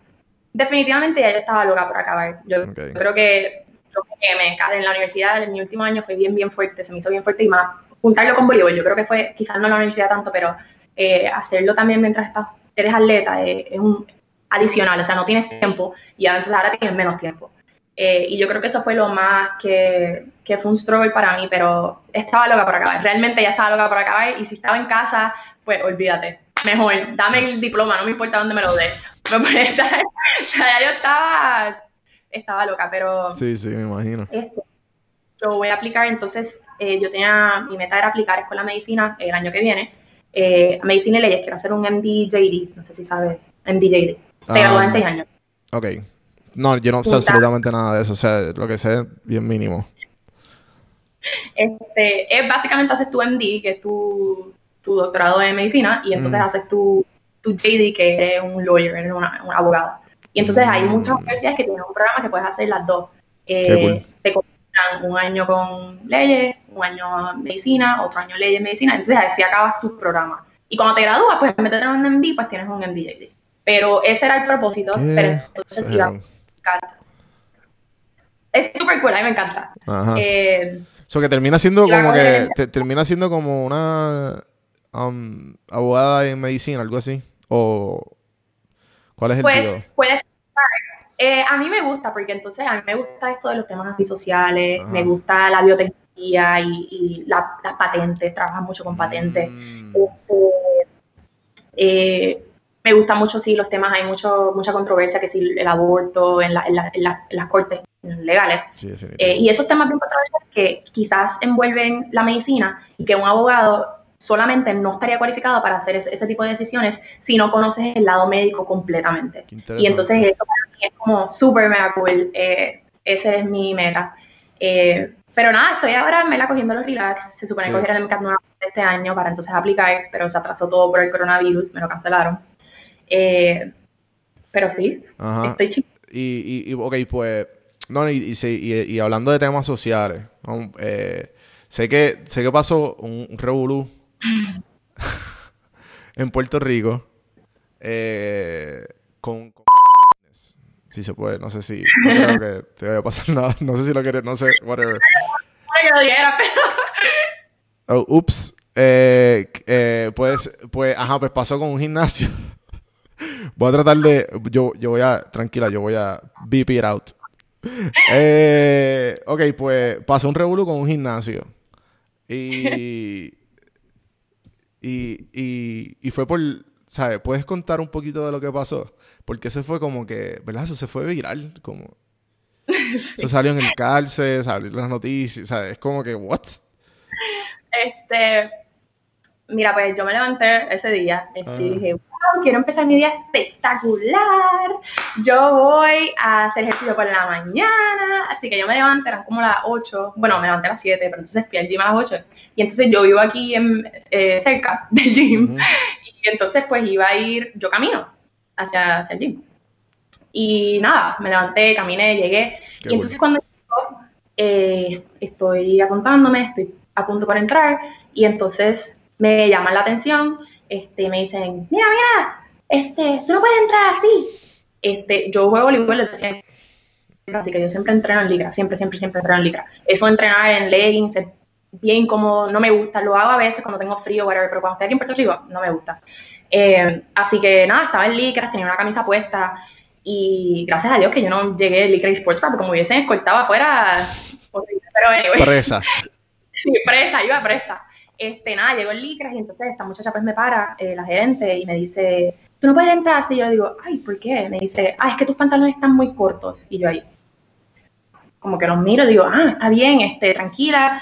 definitivamente ya yo estaba loca por acabar. Yo creo que lo que me ca- en la universidad en mi último año fue bien, bien fuerte, se me hizo bien fuerte y más juntarlo con voleibol. Yo creo que fue, quizás no en la universidad tanto, pero eh, hacerlo también mientras estás, eres atleta eh, es un adicional, o sea, no tienes tiempo y ahora- entonces ahora tienes menos tiempo. Eh, y yo creo que eso fue lo más que, que fue un struggle para mí, pero estaba loca por acabar. Realmente ya estaba loca por acabar y si estaba en casa, pues olvídate. Mejor, dame el diploma, no me importa dónde me lo dé. Me estar- [laughs] o sea, yo estaba, estaba loca, pero Sí, sí, me imagino. esto, yo voy a aplicar, entonces eh, yo tenía, mi meta era aplicar escuela de medicina el año que viene, eh, medicina y leyes, quiero hacer un MDJD, no sé si sabes, MDJD, te Ah, gradúas en seis años. Ok. No, yo no sé absolutamente nada de eso. O sea, lo que sé es bien mínimo. Este, es básicamente haces tu MD, que es tu, tu doctorado en medicina, y entonces Mm. haces tu, tu JD, que es un lawyer, eres una, una abogada. Y entonces hay Mm. muchas universidades que tienen un programa que puedes hacer las dos. Eh. Te combinan un año con leyes, un año medicina, otro año leyes medicina, entonces así acabas tus programas. Y cuando te gradúas, pues en vez de tener un MD, pues tienes un MDJD. Pero ese era el propósito, ¿Qué? pero entonces Cero. iba. Es súper cool, a mí me encanta. Ajá. Eh, Eso que termina siendo como que... coger- te- termina siendo como una... um, abogada en medicina, algo así. O... ¿Cuál es el Pues puedes eh, a mí me gusta porque entonces a mí me gusta esto de los temas así sociales, Ajá. me gusta la biotecnología y, y la- las patentes, trabajas mucho con patentes. Mm, Este, eh, me gusta mucho, sí, los temas, hay mucho, mucha controversia, que si el aborto en, la- en la- en la- en las cortes legales. sí, Eh, y esos temas bien controversiales que quizás envuelven la medicina y que un abogado solamente no estaría cualificado para hacer ese, ese tipo de decisiones si no conoces el lado médico completamente. Y entonces eso para mí es como súper mega cool. eh, ese es mi meta. Eh, pero nada, estoy ahora me la cogiendo los relax. Se supone Sí. que cogiera el MCAT nuevamente este año para entonces aplicar, pero se atrasó todo por el coronavirus, me lo cancelaron. Eh, pero sí, Ajá. estoy chica. Y, y, y, ok, pues, no, y, y, y- hablando de temas sociales, um, eh, sé que sé que pasó un, un revolú [laughs] en Puerto Rico eh, con, con- [laughs] si se puede, no sé si, no creo que te vaya a pasar [laughs] nada, no sé si lo quieres, no sé, whatever. Oh, ups. Eh, eh, pues, pues, ajá, pues pasó con un gimnasio. Voy a tratar de. Yo, yo voy a. Tranquila, yo voy a beep it out. Eh, ok, pues pasó un revuelo con un gimnasio. Y. Y, y, y fue por. ¿Sabes? ¿Puedes contar un poquito de lo que pasó? Porque eso fue como que. ¿Verdad? Eso se fue viral. Como. [laughs] Eso salió en el cárcel, salió en las noticias. ¿Sabes? Es como que, ¿what? Este, mira, pues yo me levanté ese día este, y Ah. dije, wow, quiero empezar mi día espectacular. Yo voy a hacer ejercicio por la mañana. Así que yo me levanté, eran como las 8. Bueno, me levanté a las 7, pero entonces fui al gym a las 8. Y entonces yo vivo aquí en, eh, cerca [laughs] del gym. Y entonces pues iba a ir, yo camino hacia, hacia el gym. Y nada, me levanté, caminé, llegué. Qué y entonces cuando llego, eh, estoy apuntándome, estoy a punto para entrar, y entonces me llaman la atención, este, me dicen, mira, mira, este, tú no puedes entrar así. Este, yo juego voleibol desde siempre, así que yo siempre entreno en liga, siempre, siempre, siempre entreno en liga. Eso entrenar en leggings es bien como, no me gusta, lo hago a veces cuando tengo frío, whatever, pero cuando estoy aquí en Puerto Rico, no me gusta. Eh, así que nada, estaba en licras, tenía una camisa puesta, y gracias a Dios que yo no llegué al Licra Sports porque como hubiesen escoltado afuera, [laughs] pero anyway. Presa. [laughs] Sí, presa, iba presa. Este, nada, llegó el Licras y entonces esta muchacha pues me para, eh, la gerente, y me dice, tú no puedes entrar así. Yo le digo, ay, ¿por qué? Me dice, ah, es que tus pantalones están muy cortos. Y yo ahí, como que los miro y digo, ah, está bien, este, tranquila,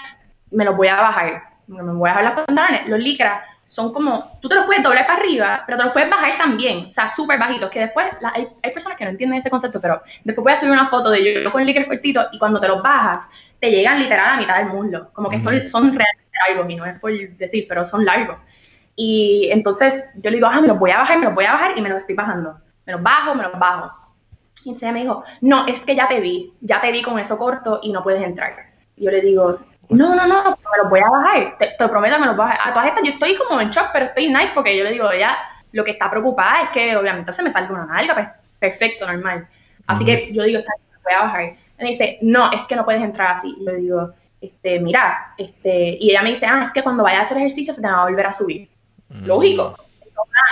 me los voy a bajar. Me voy a bajar los pantalones. Los Licras son como, tú te los puedes doblar para arriba, pero te los puedes bajar también, o sea, súper bajitos, que después, la- hay, hay personas que no entienden ese concepto, pero después voy a subir una foto de yo, yo con el licra cortito y cuando te los bajas, te llegan literal a la mitad del muslo, como que son, son realmente largos, y no es por decir, pero son largos. Y entonces yo le digo, ah, me los voy a bajar, me los voy a bajar y me los estoy bajando. Me los bajo, me los bajo. Y entonces ella me dijo, no, es que ya te vi, ya te vi con eso corto y no puedes entrar. Y yo le digo, no, no, no, me los voy a bajar, te, te prometo que me los voy a bajar. A todas estas yo estoy como en shock, pero estoy nice porque yo le digo, ella lo que está preocupada es que obviamente se me salga una nalga, pues perfecto, normal. Así que yo digo, está bien, me los voy a bajar. Y me dice, no, es que no puedes entrar así. Y yo le digo, este, mira, este, y ella me dice, ah, es que cuando vayas a hacer ejercicio se te va a volver a subir. Lógico.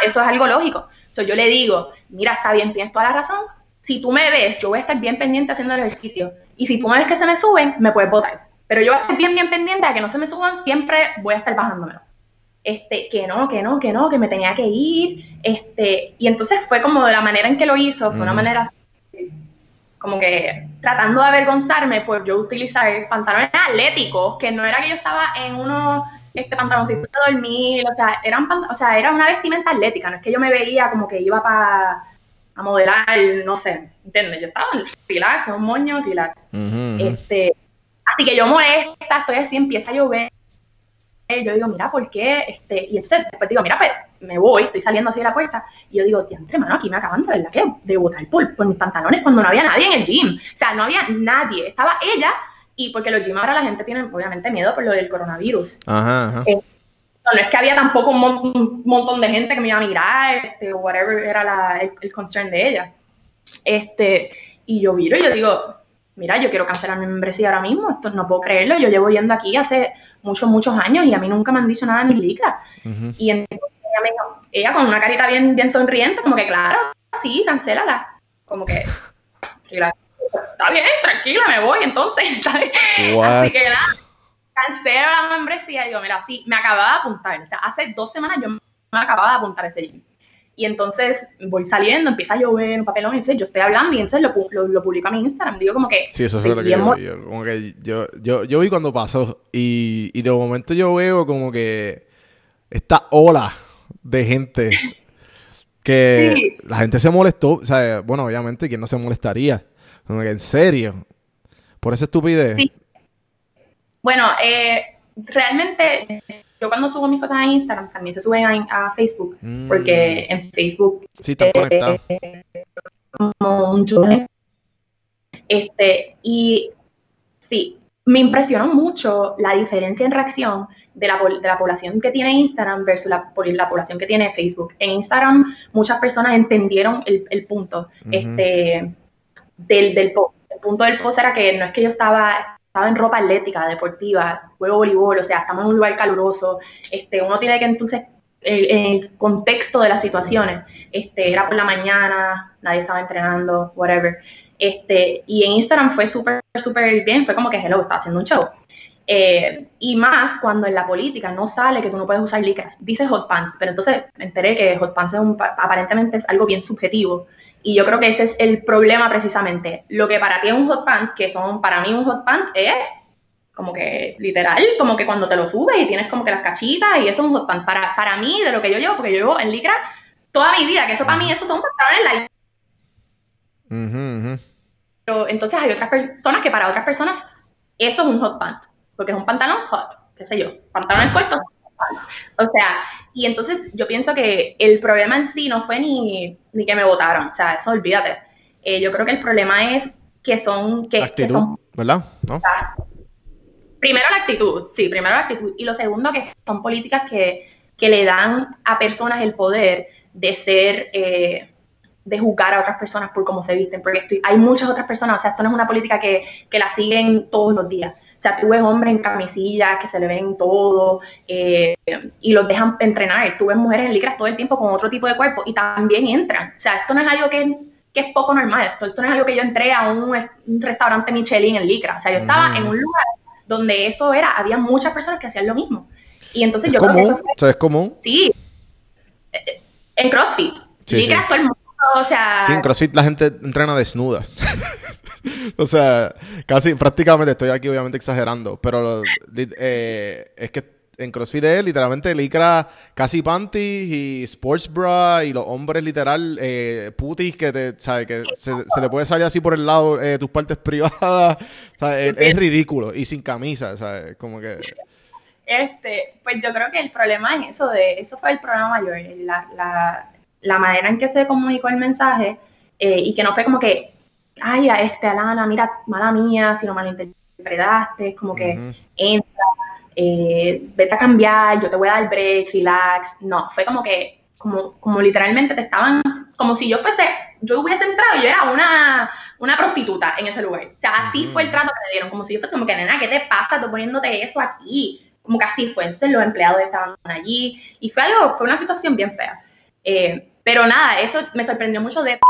Eso es algo lógico. So, yo le digo, mira, está bien, tienes toda la razón. Si tú me ves, yo voy a estar bien pendiente haciendo el ejercicio. Y si tú me ves que se me suben, me puedes botar. Pero yo voy a estar bien, bien pendiente a que no se me suban, siempre voy a estar bajándomelo. Este, que no, que no, que no, que me tenía que ir. Este, y entonces fue como de la manera en que lo hizo, fue una Ujú. manera como que tratando de avergonzarme por yo utilizar pantalones atléticos, que no era que yo estaba en unos este pantaloncitos de dormir, o sea, eran o sea, era una vestimenta atlética, no es que yo me veía como que iba para a modelar, no sé, ¿entiendes? Yo estaba en relax, en un moño, relax. Este, así que yo molesta, estoy así, empieza a llover. Yo digo, mira, ¿por qué? Este, y entonces después digo, mira, pues me voy, estoy saliendo así de la puerta. Y yo digo, diantre, mano, aquí me acaban de verdad que de botar por, por mis pantalones cuando no había nadie en el gym. O sea, no había nadie. Estaba ella, y porque los gym ahora la gente tiene obviamente miedo por lo del coronavirus. Ajá, ajá. Eh, No, es que había tampoco un, mon- un montón de gente que me iba a mirar, este, whatever era la- el, el concern de ella. Este, y yo miro y yo digo, mira, yo quiero cancelar mi membresía ahora mismo, esto no puedo creerlo, yo llevo yendo aquí hace muchos, muchos años y a mí nunca me han dicho nada de mi liga. Ujú. Y entonces ella, con una carita bien, bien sonriente, como que claro, sí, cancélala. Como que, [laughs] y está bien, tranquila, me voy entonces. [laughs] está bien. What? Así que nada, cancelo la membresía. Digo, mira, sí, me acababa de apuntar. O sea, hace dos semanas yo me acababa de apuntar ese gym. Y entonces voy saliendo, empieza a llover un papelón, y entonces yo estoy hablando y entonces lo, lo, lo publico a mi Instagram. Digo como que... Sí, eso fue lo que yo yo- Como que yo, yo, yo vi cuando pasó. Y, y de momento yo veo como que esta ola de gente que Sí. la gente se molestó. O sea, bueno, obviamente, ¿quién no se molestaría? En serio. Por esa estupidez. Sí. Bueno, eh, realmente yo cuando subo mis cosas a Instagram también se suben a, a Facebook, Mm. porque en Facebook Sí, están eh, como un. Este, y sí, me impresionó mucho la diferencia en reacción de la, de la población que tiene Instagram versus la, la población que tiene Facebook. En Instagram muchas personas entendieron el, el punto este, del, del post. El punto del post era que no es que yo estaba, estaba en ropa atlética, deportiva, juego voleibol, o sea, estamos en un lugar caluroso, este, uno tiene que entonces, el, el contexto de las situaciones, este, era por la mañana, nadie estaba entrenando, whatever. Este, y en Instagram fue súper, súper bien, fue como que hello, está haciendo un show. Eh, y más cuando en la política no sale que tú no puedes usar licras, dice hot pants, pero entonces me enteré que hot pants es un, pa- aparentemente es algo bien subjetivo. Y yo creo que ese es el problema precisamente. Lo que para ti es un hot pants, que son para mí un hot pants es como que literal, como que cuando te lo subes y tienes como que las cachitas y eso es un hot pants. Para, para mí, de lo que yo llevo, porque yo llevo en licra toda mi vida, que eso para mí, eso son pantalones largos. Ujú, ujú. Pero entonces hay otras personas que para otras personas eso es un hot pant, porque es un pantalón hot, qué sé yo, pantalones cortos. O sea, y entonces yo pienso que el problema en sí no fue ni, ni que me votaron, o sea, eso olvídate. Eh, yo creo que el problema es que son, que, actitud, son ¿verdad? ¿No? primero la actitud, sí, primero la actitud. Y lo segundo, que son políticas que, que le dan a personas el poder de ser, eh, de juzgar a otras personas por cómo se visten. Porque estoy- hay muchas otras personas, o sea, esto no es una política que, que la siguen todos los días. O sea, tú ves hombres en camisillas que se le ven todo eh, y los dejan entrenar. Tú ves mujeres en licras todo el tiempo con otro tipo de cuerpo y también entran. O sea, esto no es algo que, que es poco normal. Esto, esto no es algo que yo entré a un, un restaurante Michelin en licra. O sea, yo estaba en un lugar donde eso era, había muchas personas que hacían lo mismo. Y entonces Es yo creo que común, fue- o sea, es común. sí, eh, en CrossFit, Sí, sí. todo el mundo, o sea, Sí, en CrossFit la gente entrena desnuda. [laughs] o sea, casi, prácticamente, estoy aquí obviamente exagerando, pero eh, es que en CrossFit es literalmente licra casi panties y sports bra y los hombres literal eh, putis que te, ¿sabes? Que se, se te puede salir así por el lado eh, tus partes [laughs] privadas. es ridículo y sin camisa, ¿sabes? Como que... este, pues yo creo que el problema es eso de, eso fue el problema mayor, la, la, la manera en que se comunicó el mensaje eh, y que no fue como que, ay, a este, Alana, mira, mala mía, si lo malinterpretaste, como que entra, eh, vete a cambiar, yo te voy a dar break, relax. No, fue como que, como, como literalmente te estaban, como si yo fuese, yo hubiese entrado y yo era una, una prostituta en ese lugar. O sea, así fue el trato que me dieron, como si yo fuese como que, nena, ¿qué te pasa tú poniéndote eso aquí? Como que así fue. Entonces los empleados estaban allí y fue algo, fue una situación bien fea. Eh, pero nada, eso me sorprendió mucho de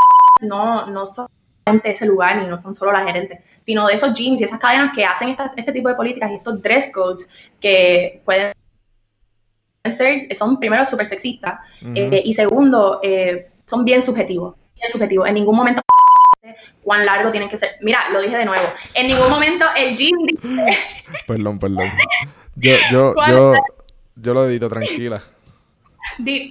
no, no solamente ese lugar, ni no son solo las gerentes, sino de esos jeans y esas cadenas que hacen esta- este tipo de políticas y estos dress codes que pueden ser, son primero súper sexistas eh, y segundo, eh, son bien subjetivos, bien subjetivos. En ningún momento cuán largo tienen que ser. Mira, lo dije de nuevo. En ningún momento el jean dice [laughs] Perdón, perdón. [laughs] Yo, yo, yo, yo lo edito, tranquila. di-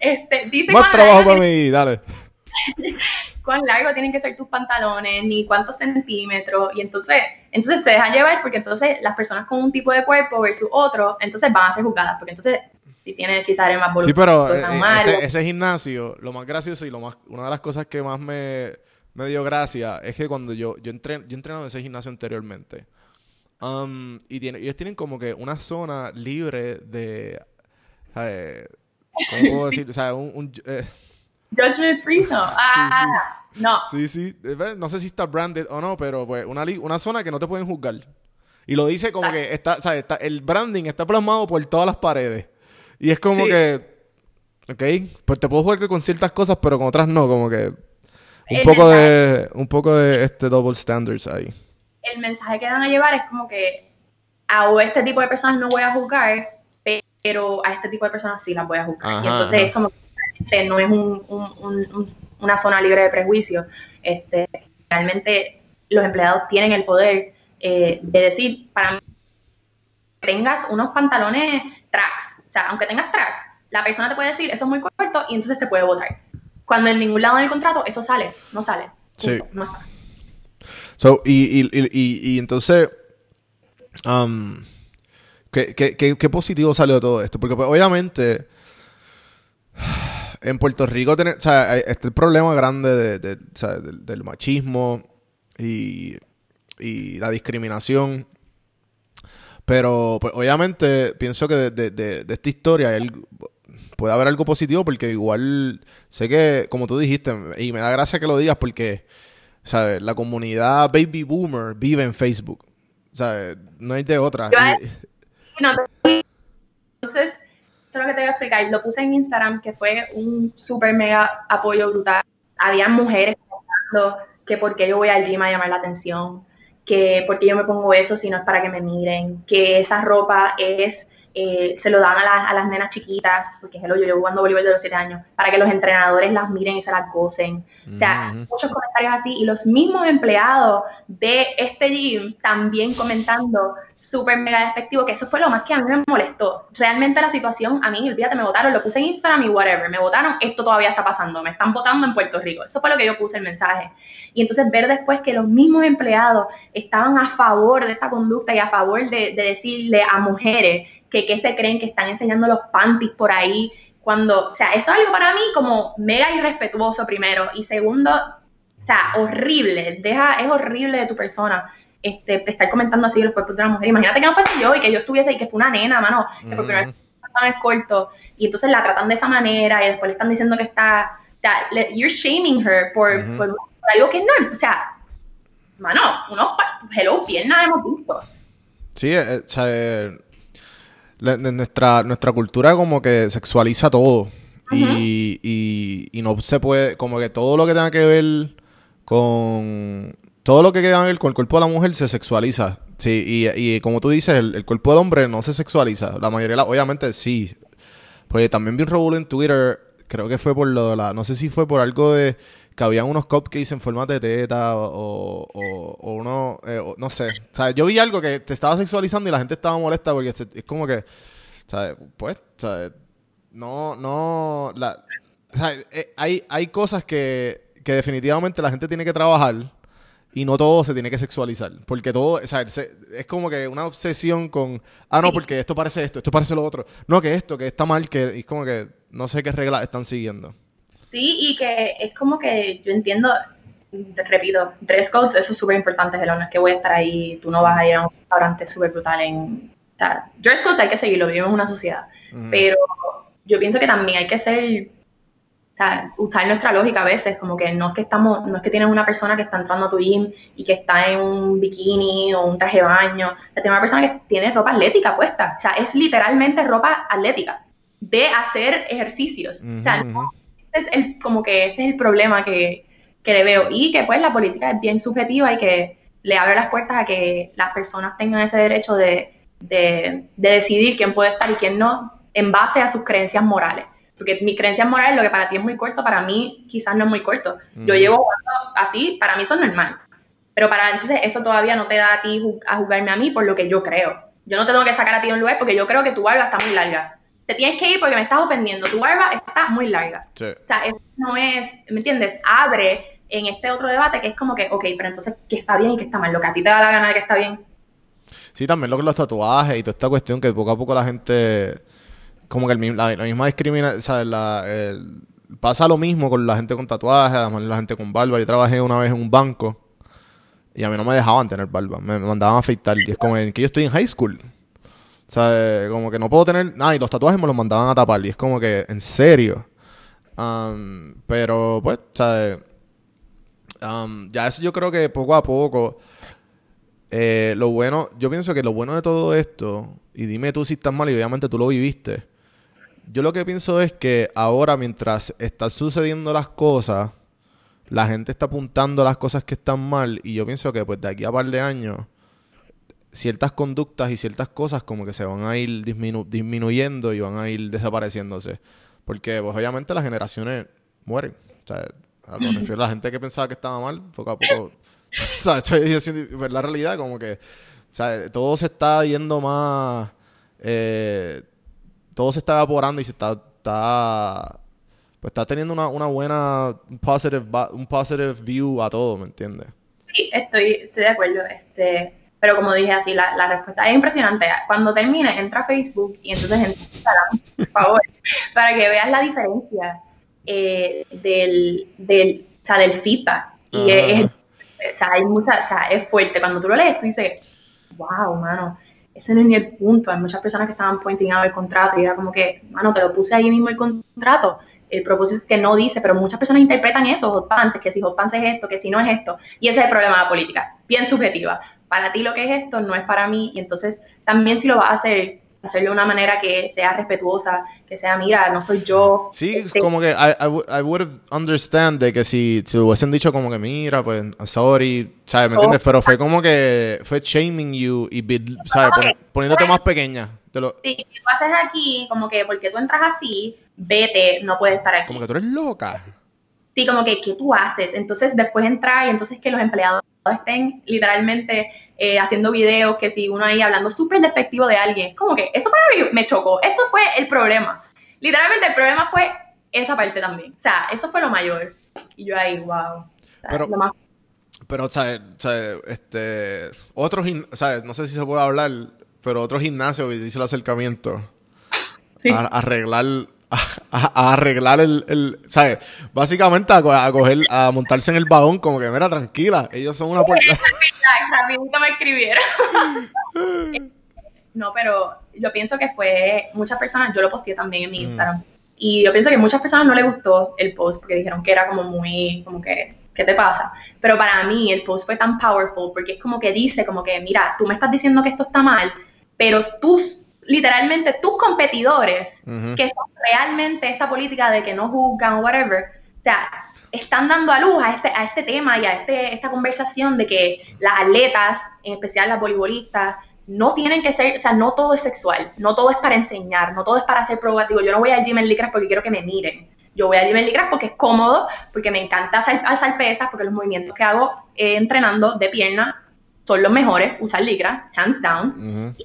este, dice Más trabajo para mí, dale. [laughs] cuán largo tienen que ser tus pantalones, ni cuántos centímetros, y entonces, entonces se dejan llevar porque entonces las personas con un tipo de cuerpo versus otro, entonces van a ser juzgadas, porque entonces si tienes quizás eres más Sí, pero eh, ese, ese gimnasio, lo más gracioso y lo más, una de las cosas que más me, me dio gracia es que cuando yo, yo entré, yo he entrenado en ese gimnasio anteriormente. Um, y tiene, ellos tienen como que una zona libre de, eh, [laughs] ¿cómo puedo decir? O sea, un, un- eh, Judgment Free Zone. Ah, no. sí, sí, eh, no sé si está branded o no, pero pues una, una zona que no te pueden juzgar. Y lo dice como que está, ¿sabes? Está, el branding está plasmado por todas las paredes. Y es como Sí. que, ok, pues te puedo jugar con ciertas cosas, pero con otras no, como que un El poco de, un poco de este double standards ahí. el mensaje que dan a llevar es como que a este tipo de personas no voy a juzgar, pero a este tipo de personas sí las voy a juzgar. Ajá, y entonces ajá. es como que no es un- un- un- un- una zona libre de prejuicios. Este, realmente los empleados tienen el poder eh, de decir, para mí, que tengas unos pantalones tracks, o sea, aunque tengas tracks, la persona te puede decir, eso es muy corto, y entonces te puede votar. Cuando en ningún lado del contrato eso sale, no sale. Sí. No. So, y, y, y, y, y entonces, um, ¿qué, qué, qué, qué positivo salió de todo esto? Porque pues, obviamente en Puerto Rico tiene, o sea, está el problema grande de, de- o sea, del, del machismo y, y la discriminación. Pero pues obviamente pienso que de, de- esta historia puede haber algo positivo porque igual sé que, como tú dijiste, y me da gracia que lo digas porque... ¿sabes? La comunidad baby boomer vive en Facebook. ¿sabes? No hay de otra. Yo- Y- Entonces, eso es lo que te voy a explicar. Lo puse en Instagram, que fue un súper mega apoyo brutal. Había mujeres comentando que por qué yo voy al gym a llamar la atención, que por qué yo me pongo eso si no es para que me miren, que esa ropa es eh, se lo dan a, las- a las nenas chiquitas, porque hello, yo llevo jugando voleibol de los 7 años, para que los entrenadores las miren y se las gocen. O sea, muchos comentarios así y los mismos empleados de este gym también comentando súper mega despectivo, que eso fue lo más que a mí me molestó. Realmente la situación, a mí, olvídate, me votaron, lo puse en Instagram y whatever, me votaron, esto todavía está pasando, me están votando en Puerto Rico. Eso fue lo que yo puse el mensaje. Y entonces ver después que los mismos empleados estaban a favor de esta conducta y a favor de, de decirle a mujeres que, que se creen que están enseñando los panties por ahí, cuando, o sea, eso es algo para mí como mega irrespetuoso primero y segundo, o sea, horrible, deja, es horrible de tu persona. Este, estar comentando así los cuerpos de una mujer. Imagínate que no fuese yo y que yo estuviese y que fue una nena, mano, que por primera vez el corto y entonces la tratan de esa manera y después le están diciendo que está, o sea, le- you're shaming her por, Ujú. por, por algo que no, o sea, mano, unos, hello, piernas hemos visto. Sí, eh, o sea, eh, la- nuestra, nuestra cultura como que sexualiza todo. y, y, y no se puede, como que todo lo que tenga que ver con... Todo lo que tenga que ver con el cuerpo de la mujer se sexualiza. Sí, y, y como tú dices, el, el cuerpo del hombre no se sexualiza. La mayoría, la- obviamente, sí. Pues también vi un revuelo en Twitter, creo que fue por lo de la... No sé si fue por algo de... Que habían unos cupcakes en forma de teta o, o, o uno... eh, o- no sé. O sea, yo vi algo que te estaba sexualizando y la gente estaba molesta porque es como que... ¿sabes? Pues, ¿sabes? No, no... La, o sea, eh, hay, hay cosas que, que definitivamente la gente tiene que trabajar y no todo se tiene que sexualizar. Porque todo, o sea, se- es como que una obsesión con, ah, no, porque esto parece esto, esto parece lo otro. No, que esto, que está mal, que es como que no sé qué reglas están siguiendo. Sí, y que es como que yo entiendo, repito, dress codes, eso es súper importante, Hello, no es que voy a estar ahí, tú no vas a ir a un restaurante súper brutal en... O sea, dress codes hay que seguirlo, vivimos en una sociedad, pero yo pienso que también hay que ser, o sea, usar nuestra lógica a veces, como que no es que estamos, no es que tienes una persona que está entrando a tu gym y que está en un bikini o un traje de baño, o sea, tienes una persona que tiene ropa atlética puesta, o sea, es literalmente ropa atlética, de hacer ejercicios, o sea, es el, como que ese es el problema que, que le veo. Y que pues la política es bien subjetiva y que le abre las puertas a que las personas tengan ese derecho de, de, de decidir quién puede estar y quién no en base a sus creencias morales. Porque mis creencias morales, lo que para ti es muy corto, para mí quizás no es muy corto. Yo Ujú. llevo jugando así, para mí eso es normal. Pero para entonces eso todavía no te da a ti a juzgarme a mí por lo que yo creo. Yo no te tengo que sacar a ti de un lugar porque yo creo que tu barba está muy larga. Te tienes que ir porque me estás ofendiendo. Tu barba está muy larga. Sí. O sea, eso no es, ¿me entiendes? Abre en este otro debate que es como que, ok, pero entonces, ¿qué está bien y qué está mal? Lo que a ti te da la gana de que está bien. Sí, también lo que los tatuajes y toda esta cuestión que poco a poco la gente, como que el la, la misma discriminación, ¿sabes? La, el- pasa lo mismo con la gente con tatuajes, además la gente con barba. Yo trabajé una vez en un banco y a mí no me dejaban tener barba, me mandaban a afeitar. Y es como que yo estoy en high school. O sea, como que no puedo tener nada y los tatuajes me los mandaban a tapar. Y es como que, en serio. Um, pero, pues, ¿sabes? Um, ya eso yo creo que poco a poco. eh, lo bueno, yo pienso que lo bueno de todo esto, y dime tú si estás mal, y obviamente tú lo viviste. Yo lo que pienso es que ahora, mientras están sucediendo las cosas, la gente está apuntando las cosas que están mal, y yo pienso que pues de aquí a par de años, ciertas conductas y ciertas cosas como que se van a ir disminu- disminuyendo y van a ir desapareciendo,se Porque pues obviamente las generaciones mueren. O sea, me [laughs] refiero a la gente que pensaba que estaba mal, poco a poco, [laughs] ¿sabes? Estoy diciendo, pues, la realidad como que, o sea, todo se está yendo más, eh, todo se está evaporando y se está, está pues está teniendo una, una buena, un positive, un positive view a todo, ¿me entiendes? Sí, estoy, estoy de acuerdo. Este, pero como dije así, la, la respuesta es impresionante. Cuando termine, entra a Facebook y entonces entra a Instagram, por [laughs] favor, para que veas la diferencia eh, del, del, o sea, del feedback. Y es, o sea, hay mucha, o sea, es fuerte. Cuando tú lo lees, tú dices, wow, mano, ese no es ni el punto. Hay muchas personas que estaban pointing out el contrato y era como que, mano, te lo puse ahí mismo el contrato. El propósito es que no dice, pero muchas personas interpretan eso, hot pants, que si hot pants es esto, que si no es esto. Y ese es el problema de la política, bien subjetiva. Para ti lo que es esto no es para mí, y entonces también si lo vas a hacer, hacerlo de una manera que sea respetuosa, que sea, mira, no soy yo. Sí, Este, como que I, I, would- I would understand de que si, si hubiesen dicho como que mira, pues, sorry, ¿sabes? ¿Me Oh. entiendes? Pero fue como que fue shaming you y, be- ¿sabes? Poni- poniéndote más pequeña. Te lo- Si tú haces aquí, como que porque tú entras así, vete, no puedes estar aquí. como que tú eres loca. Sí, como que, ¿qué tú haces? Entonces después entrar y entonces que los empleados estén literalmente eh, haciendo videos, que si uno ahí hablando súper despectivo de alguien, como que eso para mí me chocó, eso fue el problema. Literalmente el problema fue esa parte también, o sea, eso fue lo mayor. Y yo ahí, wow. O sea, Pero- lo más- Pero, ¿sabes? ¿sabes? Este, otro gim- ¿sabes? No sé si se puede hablar, pero otro gimnasio que dice el acercamiento. Sí. A arreglar, a, a arreglar el, el, ¿sabes? Básicamente a, co- a coger, a montarse en el vagón como que, mira, tranquila, ellos son una puerta. [laughs] Me escribieron. [laughs] no, pero yo pienso que fue muchas personas, yo lo posteé también en mi Mm. Instagram, y yo pienso que muchas personas no les gustó el post porque dijeron que era como muy, como que, ¿qué te pasa? Pero para mí el post fue tan powerful porque es como que dice, como que, mira, tú me estás diciendo que esto está mal, pero tus, literalmente tus competidores, que son realmente esta política de que no juzgan o whatever, o sea, están dando a luz a este, a este tema y a este, esta conversación de que las atletas, en especial las voleibolistas, no tienen que ser, o sea, no todo es sexual, no todo es para enseñar, no todo es para ser provocativo. Yo no voy al gym en licras porque quiero que me miren. Yo voy al gym en licras porque es cómodo, porque me encanta alzar, alzar pesas, porque los movimientos que hago eh, entrenando de pierna son los mejores, usar licras, hands down Ujú. que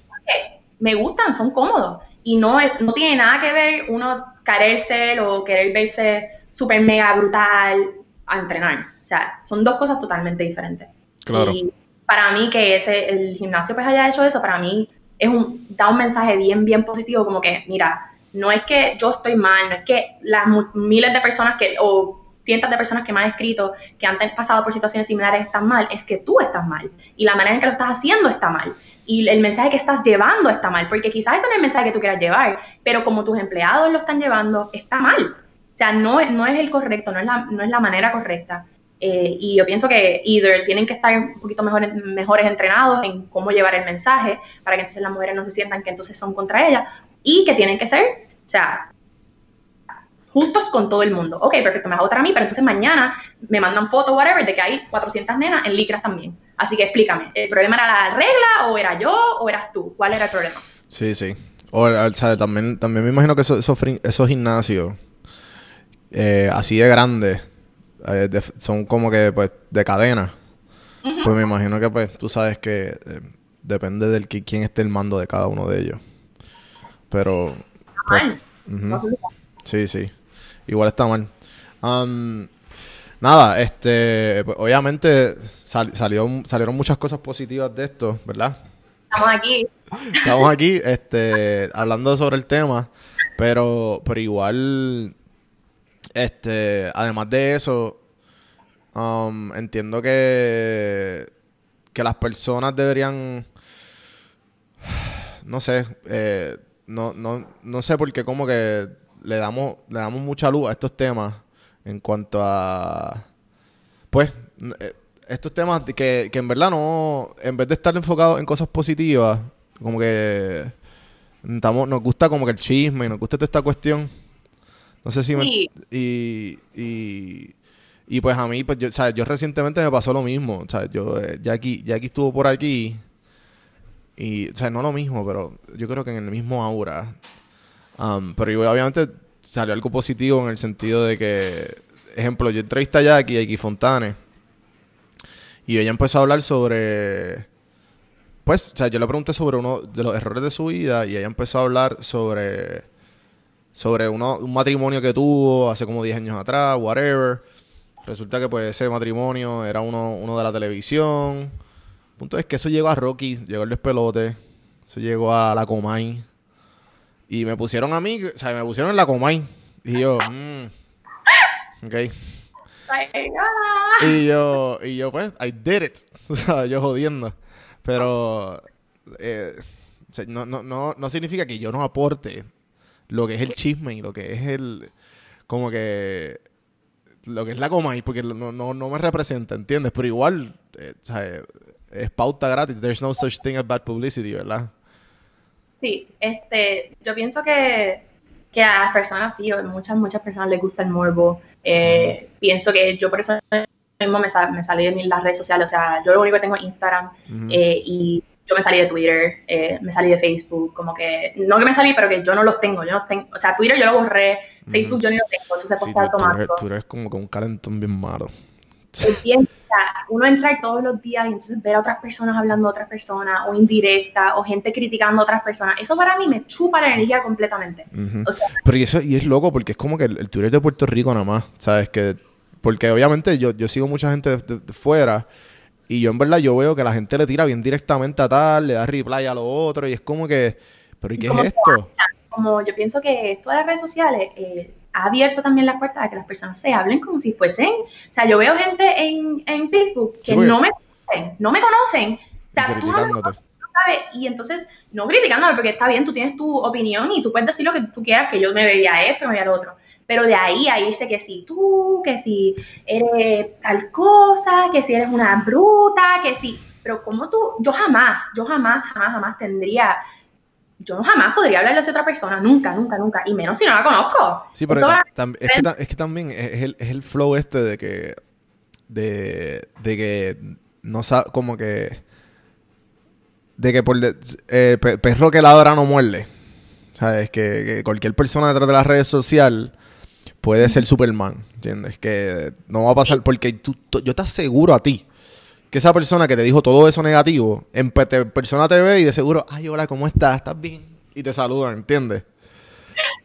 me gustan, son cómodos. Y no, no tiene nada que ver uno quererse o querer verse súper mega brutal a entrenar. O sea, son dos cosas totalmente diferentes. Claro. Y para mí que ese, el gimnasio pues haya hecho eso, para mí es un, da un mensaje bien, bien positivo, como que, mira, no es que yo estoy mal, no es que las miles de personas que, o cientos de personas que me han escrito que han pasado por situaciones similares están mal, es que tú estás mal. Y la manera en que lo estás haciendo está mal. Y el mensaje que estás llevando está mal, porque quizás ese no es el mensaje que tú quieras llevar, pero como tus empleados lo están llevando, está mal. O sea, no, no es el correcto, no es la, no es la manera correcta. Eh, y yo pienso que either tienen que estar un poquito mejores, mejores entrenados en cómo llevar el mensaje para que entonces las mujeres no se sientan que entonces son contra ellas y que tienen que ser, o sea, justos con todo el mundo. Ok, perfecto, me vas a votar a mí, pero entonces mañana me mandan fotos, whatever, de que hay 400 nenas en licras también. Así que explícame, ¿el problema era la regla o era yo o eras tú? ¿Cuál era el problema? Sí, sí. O, o sea, también, también me imagino que esos, esos, gimnasios eh, así de grandes eh, de- son como que pues de cadena. Pues me imagino que pues tú sabes que eh, depende del que, quién esté el mando de cada uno de ellos. Pero pues. Sí, sí. Igual está mal. Am, nada, este, obviamente sal- salió, salieron muchas cosas positivas de esto, ¿verdad? Estamos aquí. Estamos aquí, este, hablando sobre el tema, pero, pero igual, este, además de eso, um, entiendo que, que las personas deberían, no sé, eh, no, no, no sé por qué como que le damos, le damos mucha luz a estos temas en cuanto a, pues, eh, estos temas que, que en verdad no, en vez de estar enfocados en cosas positivas, como que estamos, nos gusta como que el chisme y nos gusta toda esta cuestión. No sé si me... Sí. Y, y, y pues a mí, pues yo, sea, yo recientemente me pasó lo mismo. O sea, yo, eh, Jackie, Jackie estuvo por aquí y, o sea, no lo mismo, pero yo creo que en el mismo aura. Um, pero igual, obviamente salió algo positivo en el sentido de que, ejemplo, yo entrevisté a Jackie, Jackie Fontane, y ella empezó a hablar sobre, pues, o sea, yo le pregunté sobre uno de los errores de su vida y ella empezó a hablar sobre, sobre uno, un matrimonio que tuvo hace como 10 años atrás, whatever. Resulta que pues ese matrimonio era uno, uno de la televisión. El punto es que eso llegó a Rocky, llegó el despelote, eso llegó a la Comay. Y me pusieron a mí, o sea, me pusieron en la Comay. Y yo, mmm, ok. Y yo, y yo pues, I did it. [laughs] O sea, yo jodiendo. Pero eh, o sea, no, no, no, no significa que yo no aporte lo que es el chisme y lo que es el, como que, lo que es la coma, y porque no, no, no me representa, ¿entiendes? Pero igual, eh, o sea, es pauta gratis. There's no such thing as bad publicity, ¿verdad? Sí, este, yo pienso que, que a las personas, sí, a muchas, muchas personas les gusta el morbo. Eh, pienso que yo por eso mismo me, sal- me salí de las redes sociales, o sea, yo lo único que tengo es Instagram eh, y yo me salí de Twitter, eh, me salí de Facebook, como que, no que me salí, pero que yo no los tengo, yo no tengo, o sea, Twitter yo lo borré, Facebook yo ni lo tengo, eso se Sí, tú eres, tú eres como que un calentón bien malo. Sea, uno entra todos los días y entonces ver a otras personas hablando a otras personas, o indirecta, o gente criticando a otras personas, eso para mí me chupa la energía completamente. Ujú. O sea, Pero y eso, y es loco porque es como que el, el Twitter de Puerto Rico nada más, ¿sabes? Que, porque obviamente yo, yo sigo mucha gente de, de- de fuera y yo en verdad yo veo que la gente le tira bien directamente a tal, le da reply a lo otro y es como que, pero ¿y qué es ¿Cómo se esto? como yo pienso que esto de las redes sociales eh, ha abierto también la puerta a que las personas se hablen como si fuesen, o sea, yo veo gente en, en Facebook que Sí, no me conocen, no me conocen, o sea, no sabes, y entonces, no criticándome, porque está bien, tú tienes tu opinión y tú puedes decir lo que tú quieras, que yo me veía esto, me veía lo otro. Pero de ahí a irse que si tú, que si eres tal cosa, que si eres una bruta, que si. Pero como tú, yo jamás, yo jamás, jamás, jamás tendría. Yo jamás podría hablarle a esa otra persona, nunca, nunca, nunca. Y menos si no la conozco. Sí, pero Esto tam- es, que, ta- es que también es, el, es el flow este de que, de, de que no sabe, como que, de que por de- eh, pe- perro que ladra no muerde. ¿Sabes? Que, que cualquier persona detrás de las redes sociales puede ser Superman, ¿entiendes? Que no va a pasar, porque tú, tú- yo te aseguro a ti que esa persona que te dijo todo eso negativo, en te- persona te ve y de seguro, ay, hola, ¿cómo estás? ¿Estás bien? Y te saludan, ¿entiendes?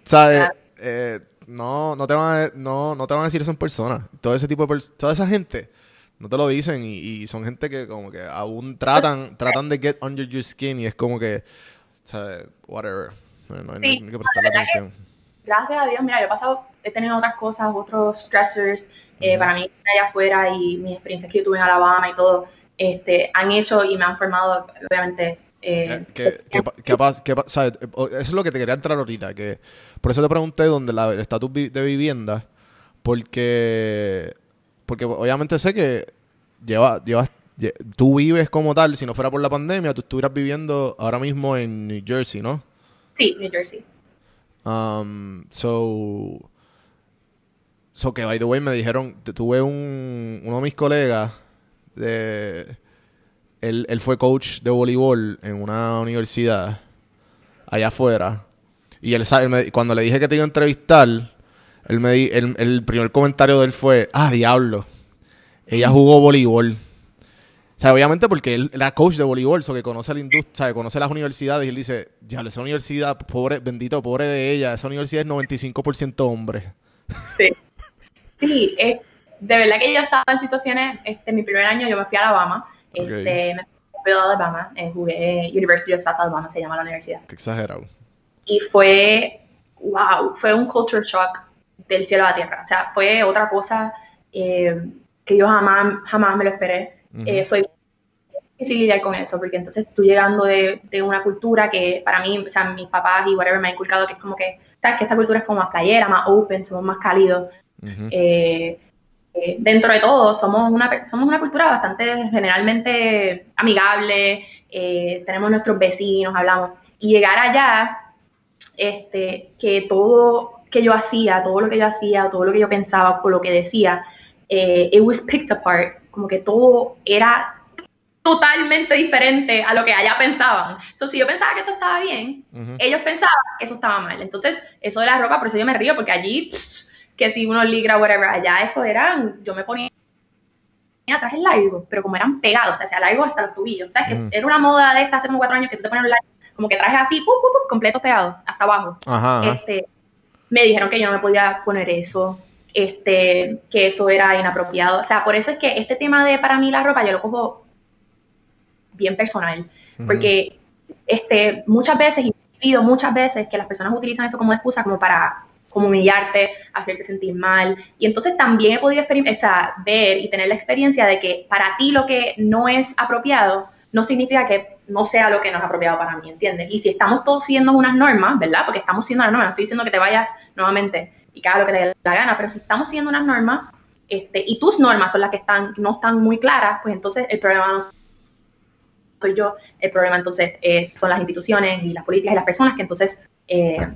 ¿Sabes? Eh, no, no te van a, no, no te van a decir eso en persona. Todo ese tipo de toda esa gente no te lo dicen y, y son gente que como que aún tratan, [laughs] tratan de get under your skin y es como que, ¿sabes? Whatever. No, no hay, Sí, no hay que prestarle que- atención. gracias a Dios, mira, yo he pasado, he tenido otras cosas, otros stressors, eh, para mí allá afuera y mis experiencias que yo tuve en Alabama y todo, este, han hecho y me han formado, obviamente. eh, ¿Qué, qué, qué pa- qué sabes? Eh, Eso es lo que te quería entrar ahorita. Que por eso te pregunté dónde la, el estatus de vivienda. Porque, porque obviamente sé que lleva, llevas, lle- tú vives como tal. Si no fuera por la pandemia, tú estuvieras viviendo ahora mismo en New Jersey, ¿no? Sí, New Jersey. Um, so, so que by the way me dijeron, tuve un, uno de mis colegas de, él, él fue coach de voleibol en una universidad allá afuera y él, él me- cuando le dije que te iba a entrevistar, él me di- él- el primer comentario de él fue, ah, diablo, ella jugó voleibol. O sea, obviamente porque él era coach de voleibol, so que conoce la industria, conoce las universidades y él dice, ya, esa universidad, pobre, bendito, pobre de ella, esa universidad es 95% hombres. Sí, [laughs] sí eh, de verdad que yo estaba en situaciones, este, mi primer año yo me fui a Alabama, este, me fui a Alabama, eh, jugué University of South Alabama, se llama la universidad. Qué exagerado. y fue, wow, fue un culture shock del cielo a la tierra. O sea, fue otra cosa eh, que yo jamás, jamás me lo esperé. Ujú. Eh, fue difícil lidiar con eso, porque entonces tú llegando de, de una cultura que para mí, o sea, mis papás y whatever me han inculcado que es como que, sabes, que esta cultura es como más playera, más open, somos más cálidos. Ujú. Eh, eh, dentro de todo, somos una, somos una cultura bastante generalmente amigable, eh, tenemos nuestros vecinos, hablamos. Y llegar allá, este, que todo que yo hacía, todo lo que yo hacía, todo lo que yo pensaba, por lo que decía, eh, it was picked apart, como que todo era totalmente diferente a lo que allá pensaban. Entonces, si yo pensaba que esto estaba bien, Ujú. ellos pensaban que eso estaba mal. Entonces, eso de la ropa, por eso yo me río, porque allí, pss, que si uno ligra, whatever, allá eso era, yo me ponía trajes largos, pero como eran pegados, o sea, sea largos hasta los tobillos. O sea, que Mm. era una moda de esta hace como cuatro años que tú te pones los largos, como que trajes así, completos pegados, hasta abajo. Ajá, ajá. Este, me dijeron que yo no me podía poner eso, este, que eso era inapropiado. O sea, por eso es que este tema de para mí la ropa yo lo cojo bien personal, porque este, muchas veces, y he vivido muchas veces que las personas utilizan eso como excusa como para como humillarte, hacerte sentir mal. Y entonces también he podido experim- o sea, ver y tener la experiencia de que para ti lo que no es apropiado no significa que no sea lo que no es apropiado para mí, ¿entiendes? Y si estamos todos siguiendo unas normas, ¿verdad? Porque estamos siguiendo las normas, no estoy diciendo que te vayas nuevamente y que hagas lo que te dé la gana, pero si estamos siguiendo unas normas este, y tus normas son las que están, no están muy claras, pues entonces el problema no soy yo, el problema entonces eh, son las instituciones y las políticas y las personas que entonces eh,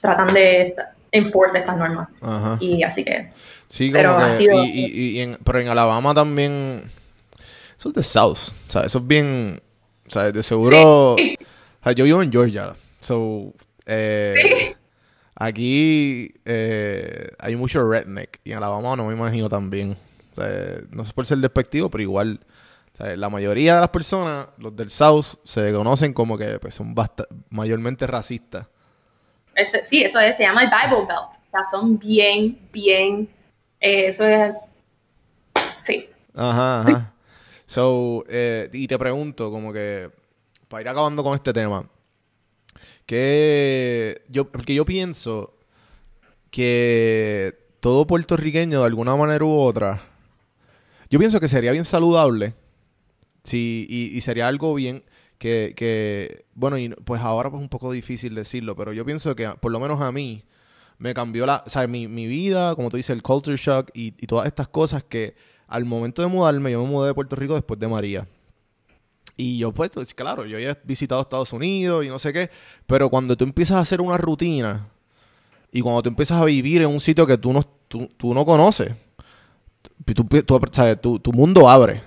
tratan de enforce estas normas. Ajá. Y así que, Sí, Pero como ha que. sido- y, y- y en, pero en Alabama también. Eso es de South. O sea, eso es bien. O sea, de seguro. Sí. O sea, yo vivo en Georgia. So. eh, Sí. Aquí eh, hay mucho redneck. Y en Alabama no me imagino también. O sea, no es por ser despectivo, pero igual. o sea, la mayoría de las personas, los del South, se conocen como que pues, son mayormente racistas. Sí, eso es, se llama el Bible Belt. O sea, son bien, bien, eh, eso es, sí. Ajá, ajá. So, eh, y te pregunto, como que, para ir acabando con este tema, que yo, porque yo pienso que todo puertorriqueño, de alguna manera u otra, yo pienso que sería bien saludable, sí, y, y sería algo bien que, que, bueno, y pues ahora pues un poco difícil decirlo, pero yo pienso que por lo menos a mí me cambió la, o sea, mi, mi vida, como tú dices, el culture shock y, y todas estas cosas que al momento de mudarme, yo me mudé de Puerto Rico después de María. Y yo, pues, pues, claro, yo ya he visitado Estados Unidos y no sé qué, pero cuando tú empiezas a hacer una rutina y cuando tú empiezas a vivir en un sitio que tú no, tú, tú no conoces, tú, tú- ¿sabes? Tu, mundo abre.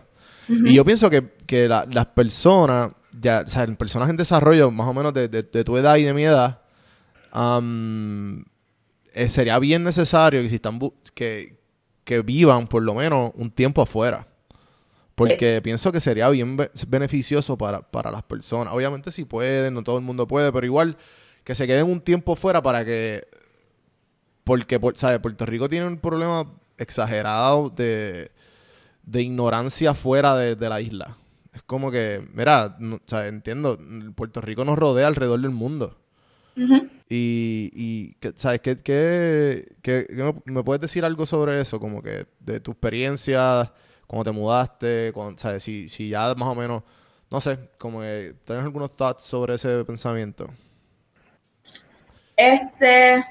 Y yo pienso que, que la- las personas, ya, o sea, personas en desarrollo, más o menos de, de- de tu edad y de mi edad, eh, sería bien necesario que, si están que, que vivan por lo menos un tiempo afuera. Porque pienso que sería bien be- beneficioso para, para las personas. Obviamente si pueden, no todo el mundo puede, pero igual que se queden un tiempo fuera para que... Porque, por- ¿sabes? Puerto Rico tiene un problema exagerado de, de ignorancia fuera de, de la isla. Es como que, mira, no- o sea, entiendo, Puerto Rico nos rodea alrededor del mundo. Y, y que- ¿sabes? ¿Qué, qué, qué- qué me, me puedes decir algo sobre eso? Como que de tu experiencia, cuando te mudaste, cuando, ¿sabes? Si, si ya más o menos, no sé, como que tienes algunos thoughts sobre ese pensamiento. Este,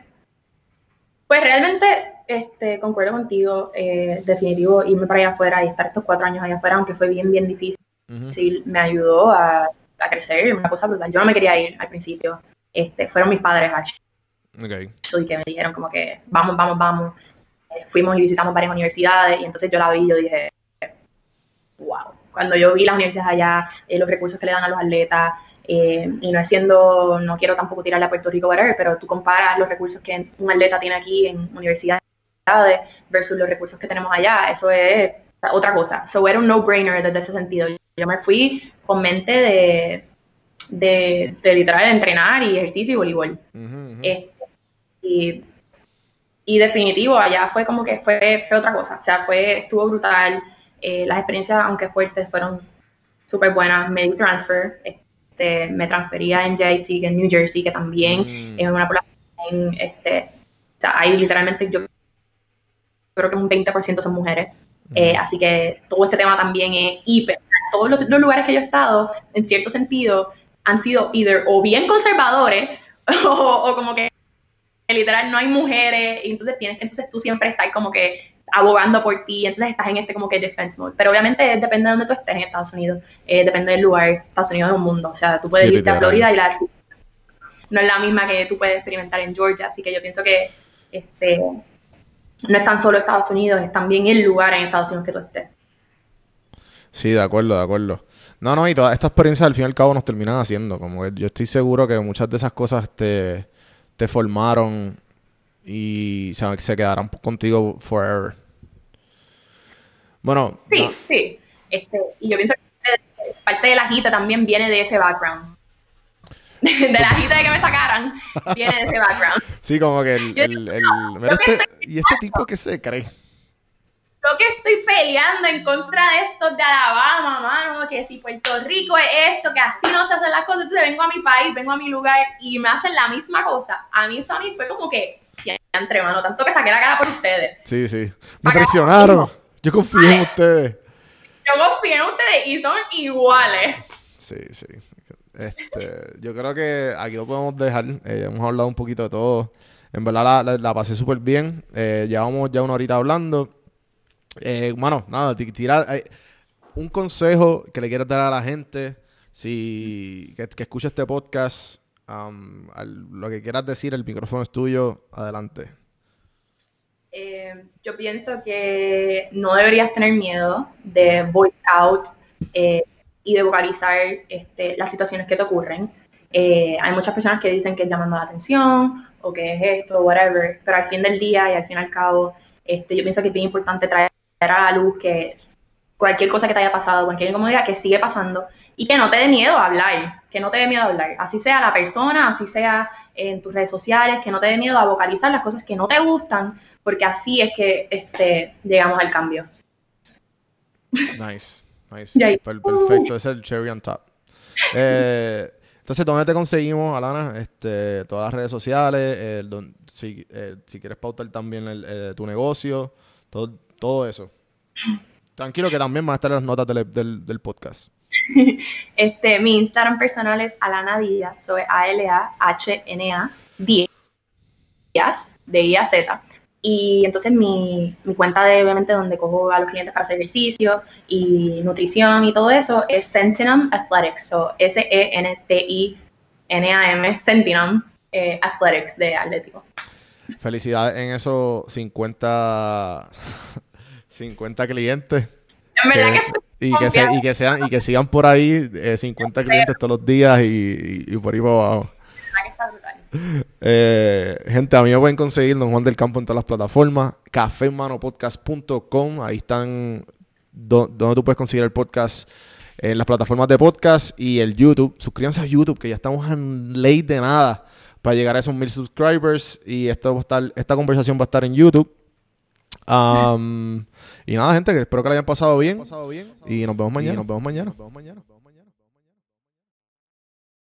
pues realmente, este, concuerdo contigo, eh, definitivo, irme para allá afuera y estar estos cuatro años allá afuera, aunque fue bien, bien difícil, Sí, me ayudó a, a crecer, una cosa brutal. Yo no me quería ir al principio, este, fueron mis padres actually, Ok. que me dijeron como que vamos, vamos, vamos. Eh, fuimos y visitamos varias universidades y entonces yo la vi y yo dije, wow. Cuando yo vi las universidades allá, eh, los recursos que le dan a los atletas, eh, y no es siendo, no quiero tampoco tirarle a Puerto Rico, whatever, pero tú comparas los recursos que un atleta tiene aquí en universidades versus los recursos que tenemos allá, eso es otra cosa. So era un no-brainer desde ese sentido. Yo me fui con mente de, de, de literal entrenar y ejercicio y voleibol. Este, y, y definitivo, allá fue como que fue, fue otra cosa. O sea, fue, estuvo brutal. Eh, las experiencias, aunque fuertes, fueron súper buenas. Me di transfer. Este, me transfería en JT, en New Jersey, que también Mm. es una población, este, o sea, hay literalmente, yo creo que un 20% son mujeres. Eh, así que todo este tema también es hiper. Todos los, los lugares que yo he estado, en cierto sentido, han sido either o bien conservadores [laughs] o, o como que literal no hay mujeres y entonces tienes que entonces tú siempre estás como que abogando por ti, entonces estás en este como que defense mode. Pero obviamente depende de donde tú estés en Estados Unidos, eh, depende del lugar, Estados Unidos es un mundo, o sea, tú puedes Sí, irte a. Florida y la [laughs] no es la misma que tú puedes experimentar en Georgia, así que yo pienso que este no es tan solo Estados Unidos, es también el lugar en Estados Unidos que tú estés. Sí, de acuerdo, de acuerdo. No, no, y todas estas experiencias al fin y al cabo nos terminan haciendo. Como que yo estoy seguro que muchas de esas cosas te, te formaron y se, se quedarán contigo forever. Bueno, Sí, no- sí. Este, y yo pienso que parte de la agita también viene de ese background. [laughs] De la agita de que me sacaran, viene de ese background. sí, como que el... El- mira este- ¿Y este tipo que se cree? Yo que estoy peleando en contra de estos de Alabama, mano, que si Puerto Rico es esto, que así no se hacen las cosas, entonces vengo a mi país, vengo a mi lugar y me hacen la misma cosa. A mí eso a mí fue como que, entre mano, tanto que saqué la cara por ustedes. Sí, sí. Me traicionaron. Yo confío en ustedes. Yo confío en ustedes y son iguales. Sí, sí. Este, yo creo que aquí lo podemos dejar. Eh, hemos hablado un poquito de todo. En verdad la, la- la pasé súper bien. Eh, llevamos ya una horita hablando. Eh, bueno, nada, ti- tira eh, un consejo que le quieras dar a la gente si que, que escuche este podcast, um, al- lo que quieras decir, el micrófono es tuyo, adelante. Eh, yo pienso que no deberías tener miedo de voice out eh, y de vocalizar este, las situaciones que te ocurren. Eh, hay muchas personas que dicen que es llamando la atención o que es esto, whatever, pero al fin del día y al fin y al cabo, este, yo pienso que es bien importante traer a la luz que cualquier cosa que te haya pasado, cualquier incomodidad que sigue pasando y que no te dé miedo a hablar, que no te dé miedo a hablar, así sea la persona, así sea en tus redes sociales, que no te dé miedo a vocalizar las cosas que no te gustan, porque así es que este, llegamos al cambio. Nice, nice. Per- perfecto, es el cherry on top. Eh, entonces, ¿dónde te conseguimos, Alana? Este, todas las redes sociales, don- si, eh, si quieres pautar también el, eh, tu negocio, todo, todo eso. Tranquilo que también van a estar las notas del, del, del podcast. [laughs] Este, mi Instagram personal es Alana Díaz, soy A-L-A-H-N-A Díaz, de I a Z. Y entonces mi, mi cuenta de, obviamente, donde cojo a los clientes para hacer ejercicio y nutrición y todo eso, es Sentinum Athletics, so E S-E-N-T-I-N-A-M, Sentinum eh, Athletics de Atlético. Felicidades en esos 50, 50 clientes. En verdad que- que y, que se- y que sean y que sigan por ahí eh, 50 clientes todos los días y, y- y por ahí para abajo. Eh, gente, a mí me pueden conseguir Don Juan del Campo en todas las plataformas. cafemanopodcast.com. Ahí están do- donde tú puedes conseguir el podcast en las plataformas de podcast y el YouTube. Suscríbanse a YouTube, que ya estamos en ley de nada para llegar a esos mil subscribers. Y esto va a estar, esta conversación va a estar en YouTube. Um, y nada, gente, que espero que la hayan pasado bien. Y nos vemos mañana. Nos vemos mañana.